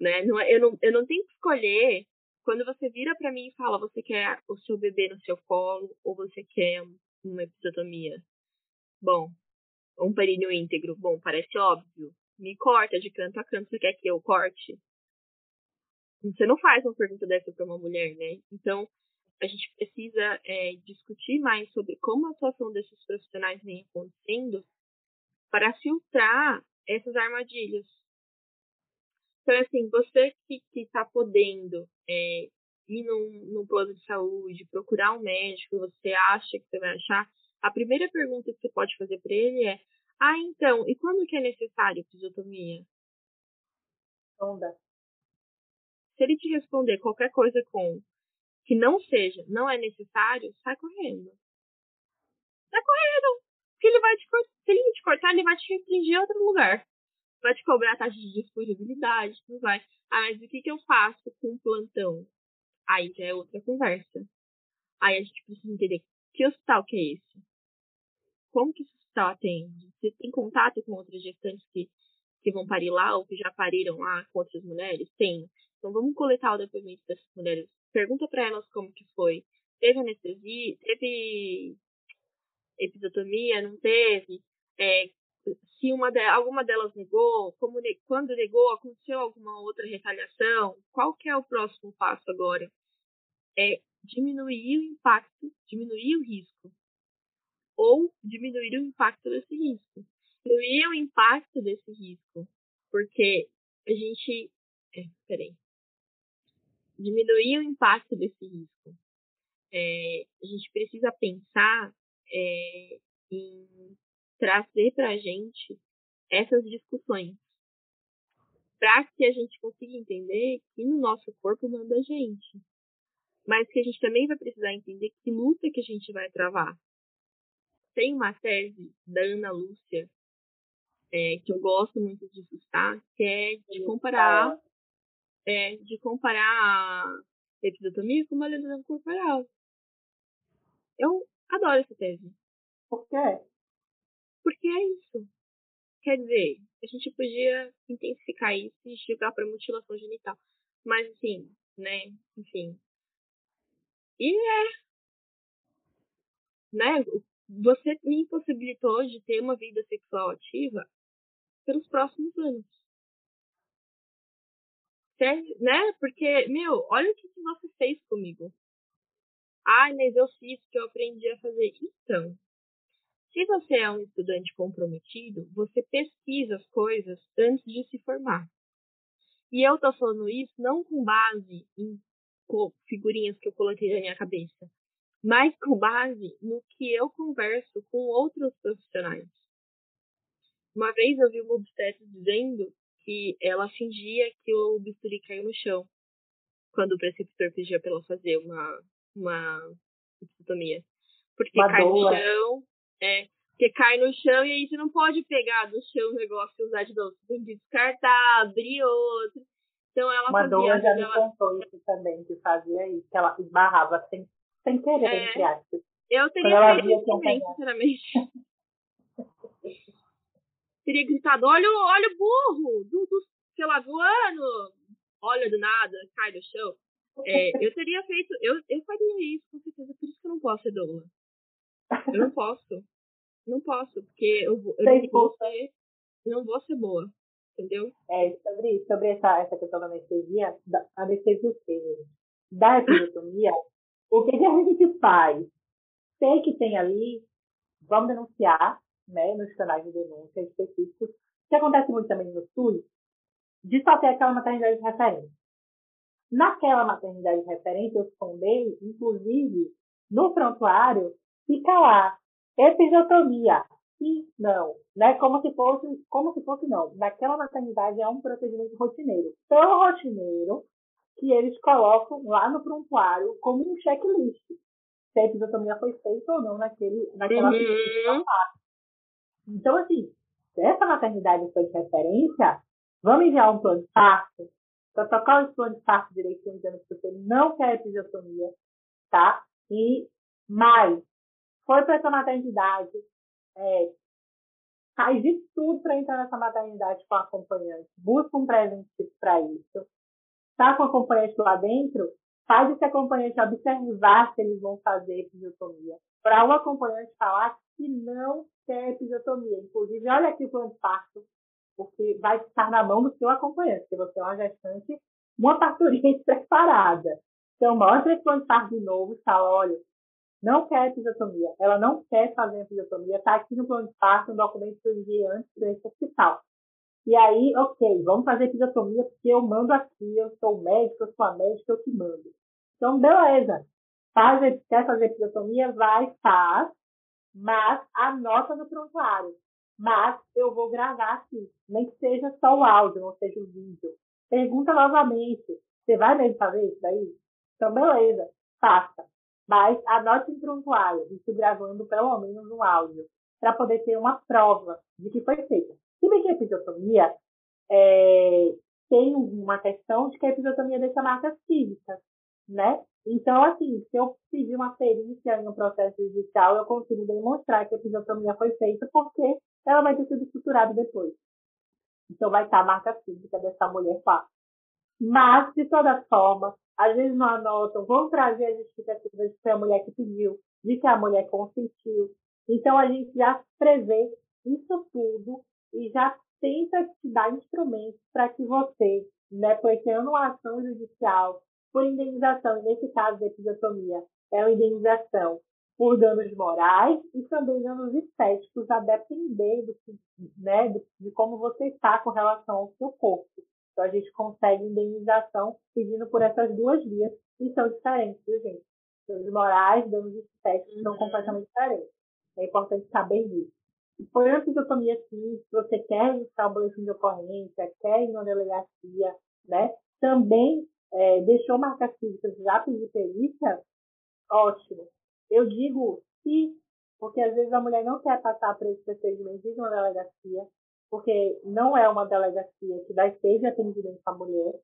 Né? Não, é, eu, não, eu não tenho que escolher quando você vira para mim e fala você quer o seu bebê no seu colo ou você quer uma episiotomia. Bom, um períneo íntegro. Bom, parece óbvio me corta de canto a canto, você quer que eu corte? Você não faz uma pergunta dessa para uma mulher, né? Então, a gente precisa é, discutir mais sobre como a atuação desses profissionais vem acontecendo para filtrar essas armadilhas. Então, assim, você que está podendo é, ir num, num plano de saúde, procurar um médico, você acha que você vai achar, a primeira pergunta que você pode fazer para ele é: Ah, então, e quando que é necessário episiotomia? Onda. Se ele te responder qualquer coisa com que não seja, não é necessário, sai correndo. Sai correndo! Porque ele vai te cortar. Se ele te cortar, ele vai te restringir a outro lugar. Vai te cobrar taxa de disponibilidade, não vai. Ah, mas o que, que eu faço com um plantão? Aí já é outra conversa. Aí a gente precisa entender que hospital que é esse? Como que esse hospital atende? Você tem contato com outras gestantes que, que vão parir lá ou que já pariram lá com outras mulheres? Tem. Então vamos coletar o depoimento dessas mulheres. Pergunta para elas como que foi. Teve anestesia? Teve episiotomia? Não teve? É, se uma de, alguma delas negou, como, quando negou, aconteceu alguma outra retaliação? Qual que é o próximo passo agora? É diminuir o impacto, diminuir o risco. Ou diminuir o impacto desse risco. Diminuir o impacto desse risco. Porque a gente. É, peraí diminuir o impacto desse risco. É, a gente precisa pensar é, em trazer para a gente essas discussões para que a gente consiga entender que no nosso corpo manda a gente. Mas que a gente também vai precisar entender que luta que a gente vai travar. Tem uma tese da Ana Lúcia, é, que eu gosto muito de citar, que é de comparar é, de comparar a episiotomia com uma lesão corporal. Eu adoro essa tese. Por quê? Porque é isso. Quer dizer, a gente podia intensificar isso e chegar para mutilação genital. Mas assim, né? Enfim. E é. Né? Você me impossibilitou de ter uma vida sexual ativa pelos próximos anos né? Porque, meu, olha o que, você fez comigo. Ah, mas eu fiz que eu aprendi a fazer. Então, se você é um estudante comprometido, você pesquisa as coisas antes de se formar. E eu tô falando isso não com base em figurinhas que eu coloquei na minha cabeça, mas com base no que eu converso com outros profissionais. Uma vez eu vi uma obstetra dizendo que ela fingia que o bisturi caiu no chão quando o preceptor pedia para ela fazer uma uma episiotomia. Porque uma cai doula. no chão, é, porque cai no chão e aí você não pode pegar do chão o negócio e usar de novo. Você tem que descartar, abrir outro. Então ela uma fazia. Uma doula já me ela... contou isso também, que fazia isso, que ela esbarrava sem, sem querer, é, entre aspas. Eu teria feito também, sinceramente. teria gritado, olha, olha o burro, do, do, sei lá, voando, olha do nada, cai do chão. É, eu teria feito, eu, eu faria isso, com certeza, por isso que eu não posso ser doula. Eu não posso. Não posso, porque eu, eu não vou ser, não vou ser boa, entendeu? É, sobre, sobre essa, essa questão da anestesia, da anestesia o quê? Da episiotomia, o que, que a gente faz? Sei que tem ali, vamos denunciar, né, nos canais de denúncia específicos, que acontece muito também no SUS, de só ter aquela maternidade de referência. Naquela maternidade de referência, eu sondei, inclusive, no prontuário, fica lá, episiotomia, sim, não, né? Como se fosse, como se fosse não. Naquela maternidade é um procedimento rotineiro, tão rotineiro que eles colocam lá no prontuário como um checklist se a episiotomia foi feita ou não naquele, naquela uhum. Então, assim, se essa maternidade foi de referência, vamos enviar um plano de parto, protocolar esse plano de parto direitinho, dizendo que você não quer episiotomia, tá? E mais, foi para essa maternidade, é, faz de tudo para entrar nessa maternidade com acompanhante, busca um presente para isso, tá com acompanhante lá dentro, faz esse acompanhante observar se eles vão fazer episiotomia. Para o acompanhante falar que não quer episiotomia. Inclusive, olha aqui o plano de parto, porque vai estar na mão do seu acompanhante, porque você é uma gestante, uma parturiente preparada. Então, mostra esse plano de parto de novo e fala, olha, não quer episiotomia, ela não quer fazer episiotomia, está aqui no plano de parto, um documento que eu enviei antes para esse hospital. E aí, ok, vamos fazer episiotomia, porque eu mando aqui, eu sou médico, eu sou a médica, eu te mando. Então, beleza. Faz, quer fazer episiotomia? Vai, faz. Mas anota no prontuário. Mas eu vou gravar aqui. Nem que seja só o áudio, não seja o vídeo. Pergunta novamente. Você vai mesmo fazer isso daí? Então, beleza. Faça. Mas anote em prontuário. Isso gravando pelo menos um áudio. Para poder ter uma prova de que foi feita. Que a episiotomia é, tem uma questão de que a episiotomia deixa marcas físicas, né? Então, assim, se eu pedir uma perícia um processo judicial, eu consigo demonstrar que a episiotomia foi feita porque ela vai ter sido estruturada depois. Então, vai estar a marca física dessa mulher lá. Mas, de toda forma, às vezes não anotam, vão trazer a justificativa de que foi a mulher que pediu, de que a mulher consentiu. Então, a gente já prevê isso tudo e já tenta te dar instrumentos para que você, né, pleiteando uma ação judicial por indenização, e nesse caso da episiotomia, é uma indenização por danos morais e também danos estéticos, a depender do, né, de, de como você está com relação ao seu corpo. Então, a gente consegue indenização pedindo por essas duas vias, e são diferentes, viu, gente? Danos morais, danos estéticos uhum. são completamente diferentes. É importante saber disso. Foi uma episiotomia sim, se você quer registrar o boletim de ocorrência, quer ir numa delegacia, né? Também é, deixou marcas físicas já pedir perícia, ótimo. Eu digo se, porque às vezes a mulher não quer passar por esse procedimento de uma delegacia, porque não é uma delegacia que vai ter de atendimento à mulher,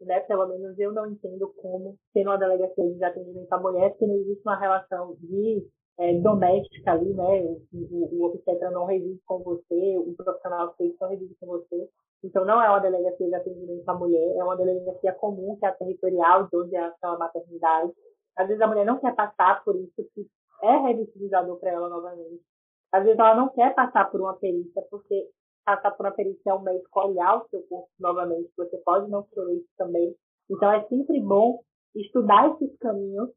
né? Pelo menos eu não entendo como ter uma delegacia de atendimento à mulher, porque não existe uma relação de é, doméstica ali, né? O, o, o obstetra não reside com você, o profissional de não reside com você. Então, não é uma delegacia de atendimento à mulher, é uma delegacia comum, que é a territorial, de onde é a maternidade. Às vezes a mulher não quer passar por isso, que é revitalizador para ela novamente. Às vezes ela não quer passar por uma perícia, porque passar por uma perícia é um médico olhar o seu corpo novamente, você pode não querer isso também. Então, é sempre bom estudar esses caminhos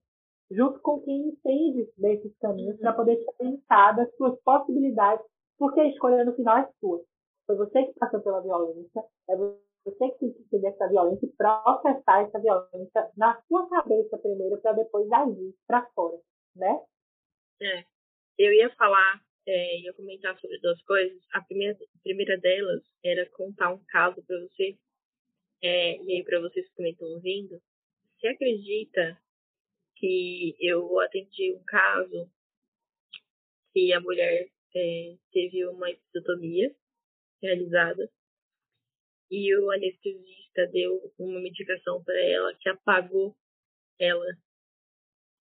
junto com quem entende desses caminhos, para poder pensar das suas possibilidades, porque a escolha no final é sua. Foi você que passou pela violência, é você que tem que entender essa violência e processar essa violência na sua cabeça primeiro, para depois agir para fora, né? É. Eu ia falar, é, ia comentar sobre duas coisas. A primeira, a primeira delas era contar um caso para você, é, e aí para vocês que também estão ouvindo. Você acredita que eu atendi um caso que a mulher é, teve uma episiotomia realizada e o anestesista deu uma medicação para ela que apagou ela.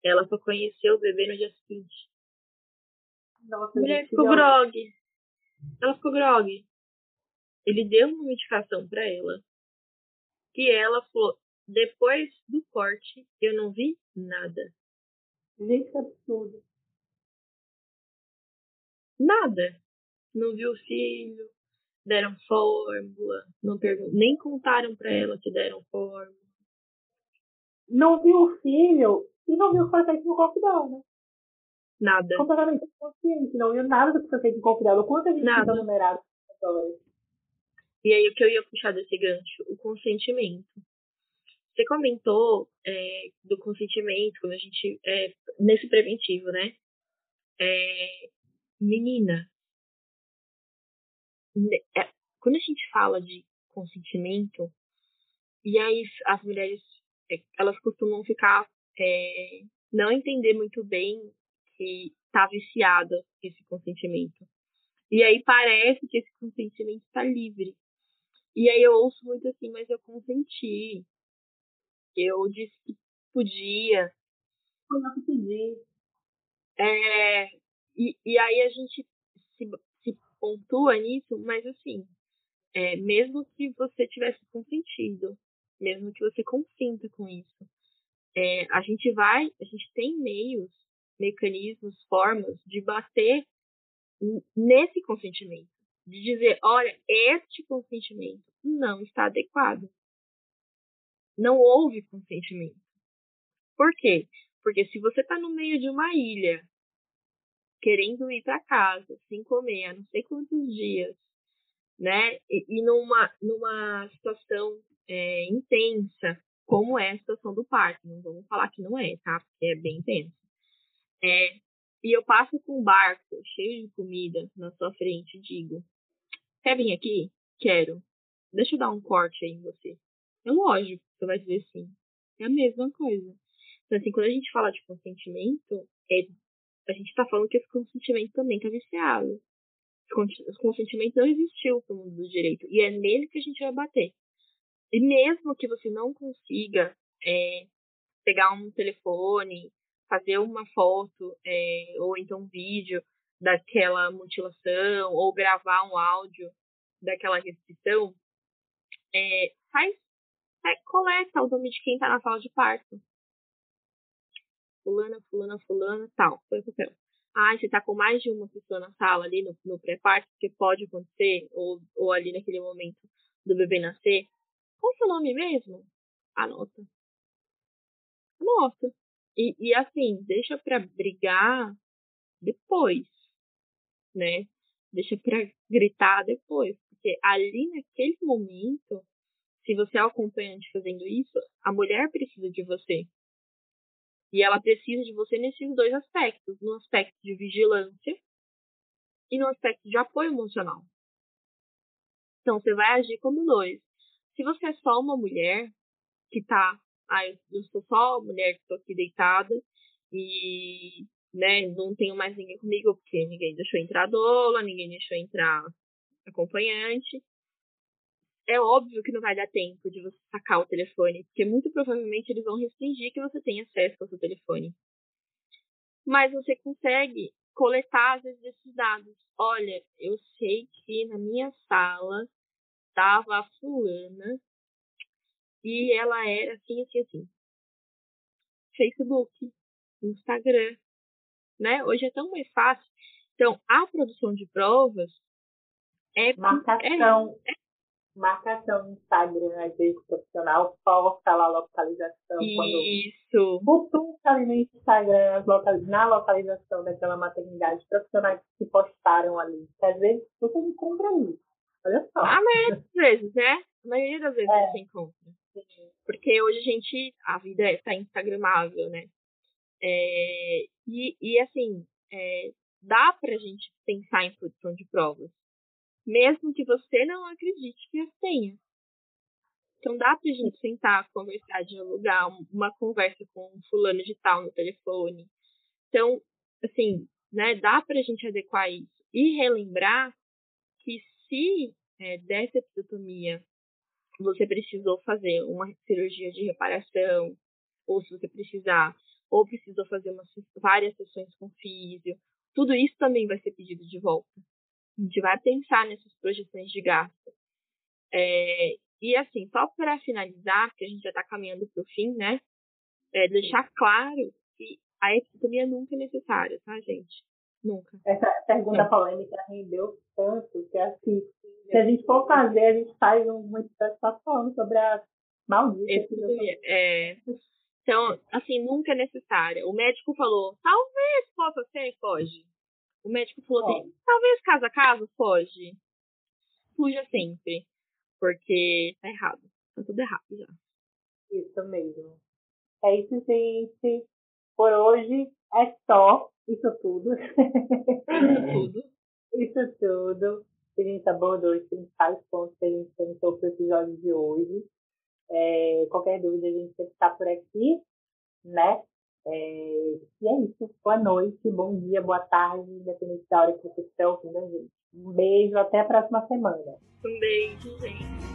Ela só conheceu o bebê no dia seguinte. Nossa, a mulher ficou grog. Ela ficou grog. Ele deu uma medicação para ela que ela falou: depois do corte, eu não vi nada. Gente, que absurdo. Nada. Não viu o filho, deram fórmula, não pergun nem contaram para ela que deram fórmula. Não viu o filho e não viu o que foi feito no corpo dela, né? Nada. Completamente consciente, não viu nada do que foi feito no corpo dela. Quanto a gente nada. fica numerado E aí o que eu ia puxar desse gancho? O consentimento. Você comentou é, do consentimento, quando a gente. É, nesse preventivo, né? É, menina, é, quando a gente fala de consentimento, e aí as mulheres, é, elas costumam ficar. É, não entender muito bem que tá viciada esse consentimento. E aí parece que esse consentimento está livre. E aí eu ouço muito assim, mas eu consenti. Eu disse que podia. Foi não pedi. É, e, e aí a gente se, se pontua nisso, mas assim, é, mesmo que você tivesse consentido, mesmo que você consinta com isso, é, a gente vai, a gente tem meios, mecanismos, formas de bater nesse consentimento, de dizer, olha, este consentimento não está adequado não houve consentimento. Por quê? Porque se você está no meio de uma ilha, querendo ir para casa, sem comer há não sei quantos dias, né? E, e numa, numa situação é, intensa, como é a situação do parto. Não vamos falar que não é, tá? Porque é bem tenso. É, e eu passo com um barco cheio de comida na sua frente e digo: Quer vir aqui? Quero. Deixa eu dar um corte aí em você. É lógico, você vai dizer sim. É a mesma coisa. Então, assim, quando a gente fala de consentimento, é, a gente está falando que esse consentimento também está viciado. Esse consentimento não existiu no mundo do direito. E é nele que a gente vai bater. E mesmo que você não consiga é, pegar um telefone, fazer uma foto, é, ou então um vídeo daquela mutilação, ou gravar um áudio daquela restrição, é, faz, faz, coleta o nome de quem está na sala de parto. Fulana, fulana, fulana, tal. Foi o papel. Ah, você tá com mais de uma pessoa na sala ali no, no pré-parto, que pode acontecer, ou, ou ali naquele momento do bebê nascer. Qual o seu nome mesmo? Anota. Anota. E, e assim, deixa pra brigar depois, né? Deixa pra gritar depois. Porque ali naquele momento, se você é acompanhante fazendo isso, a mulher precisa de você. E ela precisa de você nesses dois aspectos, no aspecto de vigilância e no aspecto de apoio emocional. Então você vai agir como dois. Se você é só uma mulher que tá, ah, eu sou só mulher que estou aqui deitada e né, não tenho mais ninguém comigo porque ninguém deixou entrar doula, ninguém deixou entrar acompanhante. É óbvio que não vai dar tempo de você sacar o telefone, porque muito provavelmente eles vão restringir que você tenha acesso ao seu telefone. Mas você consegue coletar às vezes esses dados. Olha, eu sei que na minha sala estava a fulana e ela era assim, assim, assim. Facebook, Instagram, né? Hoje é tão mais fácil. Então, a produção de provas é marcação, é, é, marcação no Instagram, às vezes profissional, posta lá a localização. Isso. Quando ali no Instagram, na localização daquela maternidade, profissionais que postaram ali. Às vezes você encontra isso. Olha só. A maioria das vezes, né? A maioria das vezes é. você encontra. Porque hoje a gente, a vida está é, instagramável, né? É, e, e assim, é, dá pra gente pensar em produção de provas. Mesmo que você não acredite que as tenha. Então dá pra gente sentar, conversar, dialogar, uma conversa com um fulano de tal no telefone. Então, assim, né, dá pra gente adequar isso. E relembrar que se é, dessa episiotomia você precisou fazer uma cirurgia de reparação, ou se você precisar, ou precisou fazer uma, várias sessões com físio, tudo isso também vai ser pedido de volta. A gente vai pensar nessas projeções de gasto. É, e assim, só para finalizar, porque a gente já está caminhando para o fim, né? É deixar claro que a episiotomia nunca é necessária, tá, gente? Nunca. Essa pergunta é. polêmica rendeu tanto que assim, se a gente for fazer, a gente faz um episódio só falando sobre a maldita. É, então, assim, nunca é necessária. O médico falou, talvez possa ser, foge. O médico falou assim, talvez caso a caso, foge. Fuja sempre. Porque tá errado. Tá tudo errado já. Isso mesmo. É isso, gente. Por hoje é só. Isso tudo. Isso tudo. Isso tudo. A gente abordou os principais pontos que a gente pensou para o episódio de hoje. É, qualquer dúvida, a gente sempre está por aqui, né? É, e é isso. Boa noite, bom dia, boa tarde, independente da hora que você estiver ouvindo a gente. Um beijo, até a próxima semana. Um beijo, gente.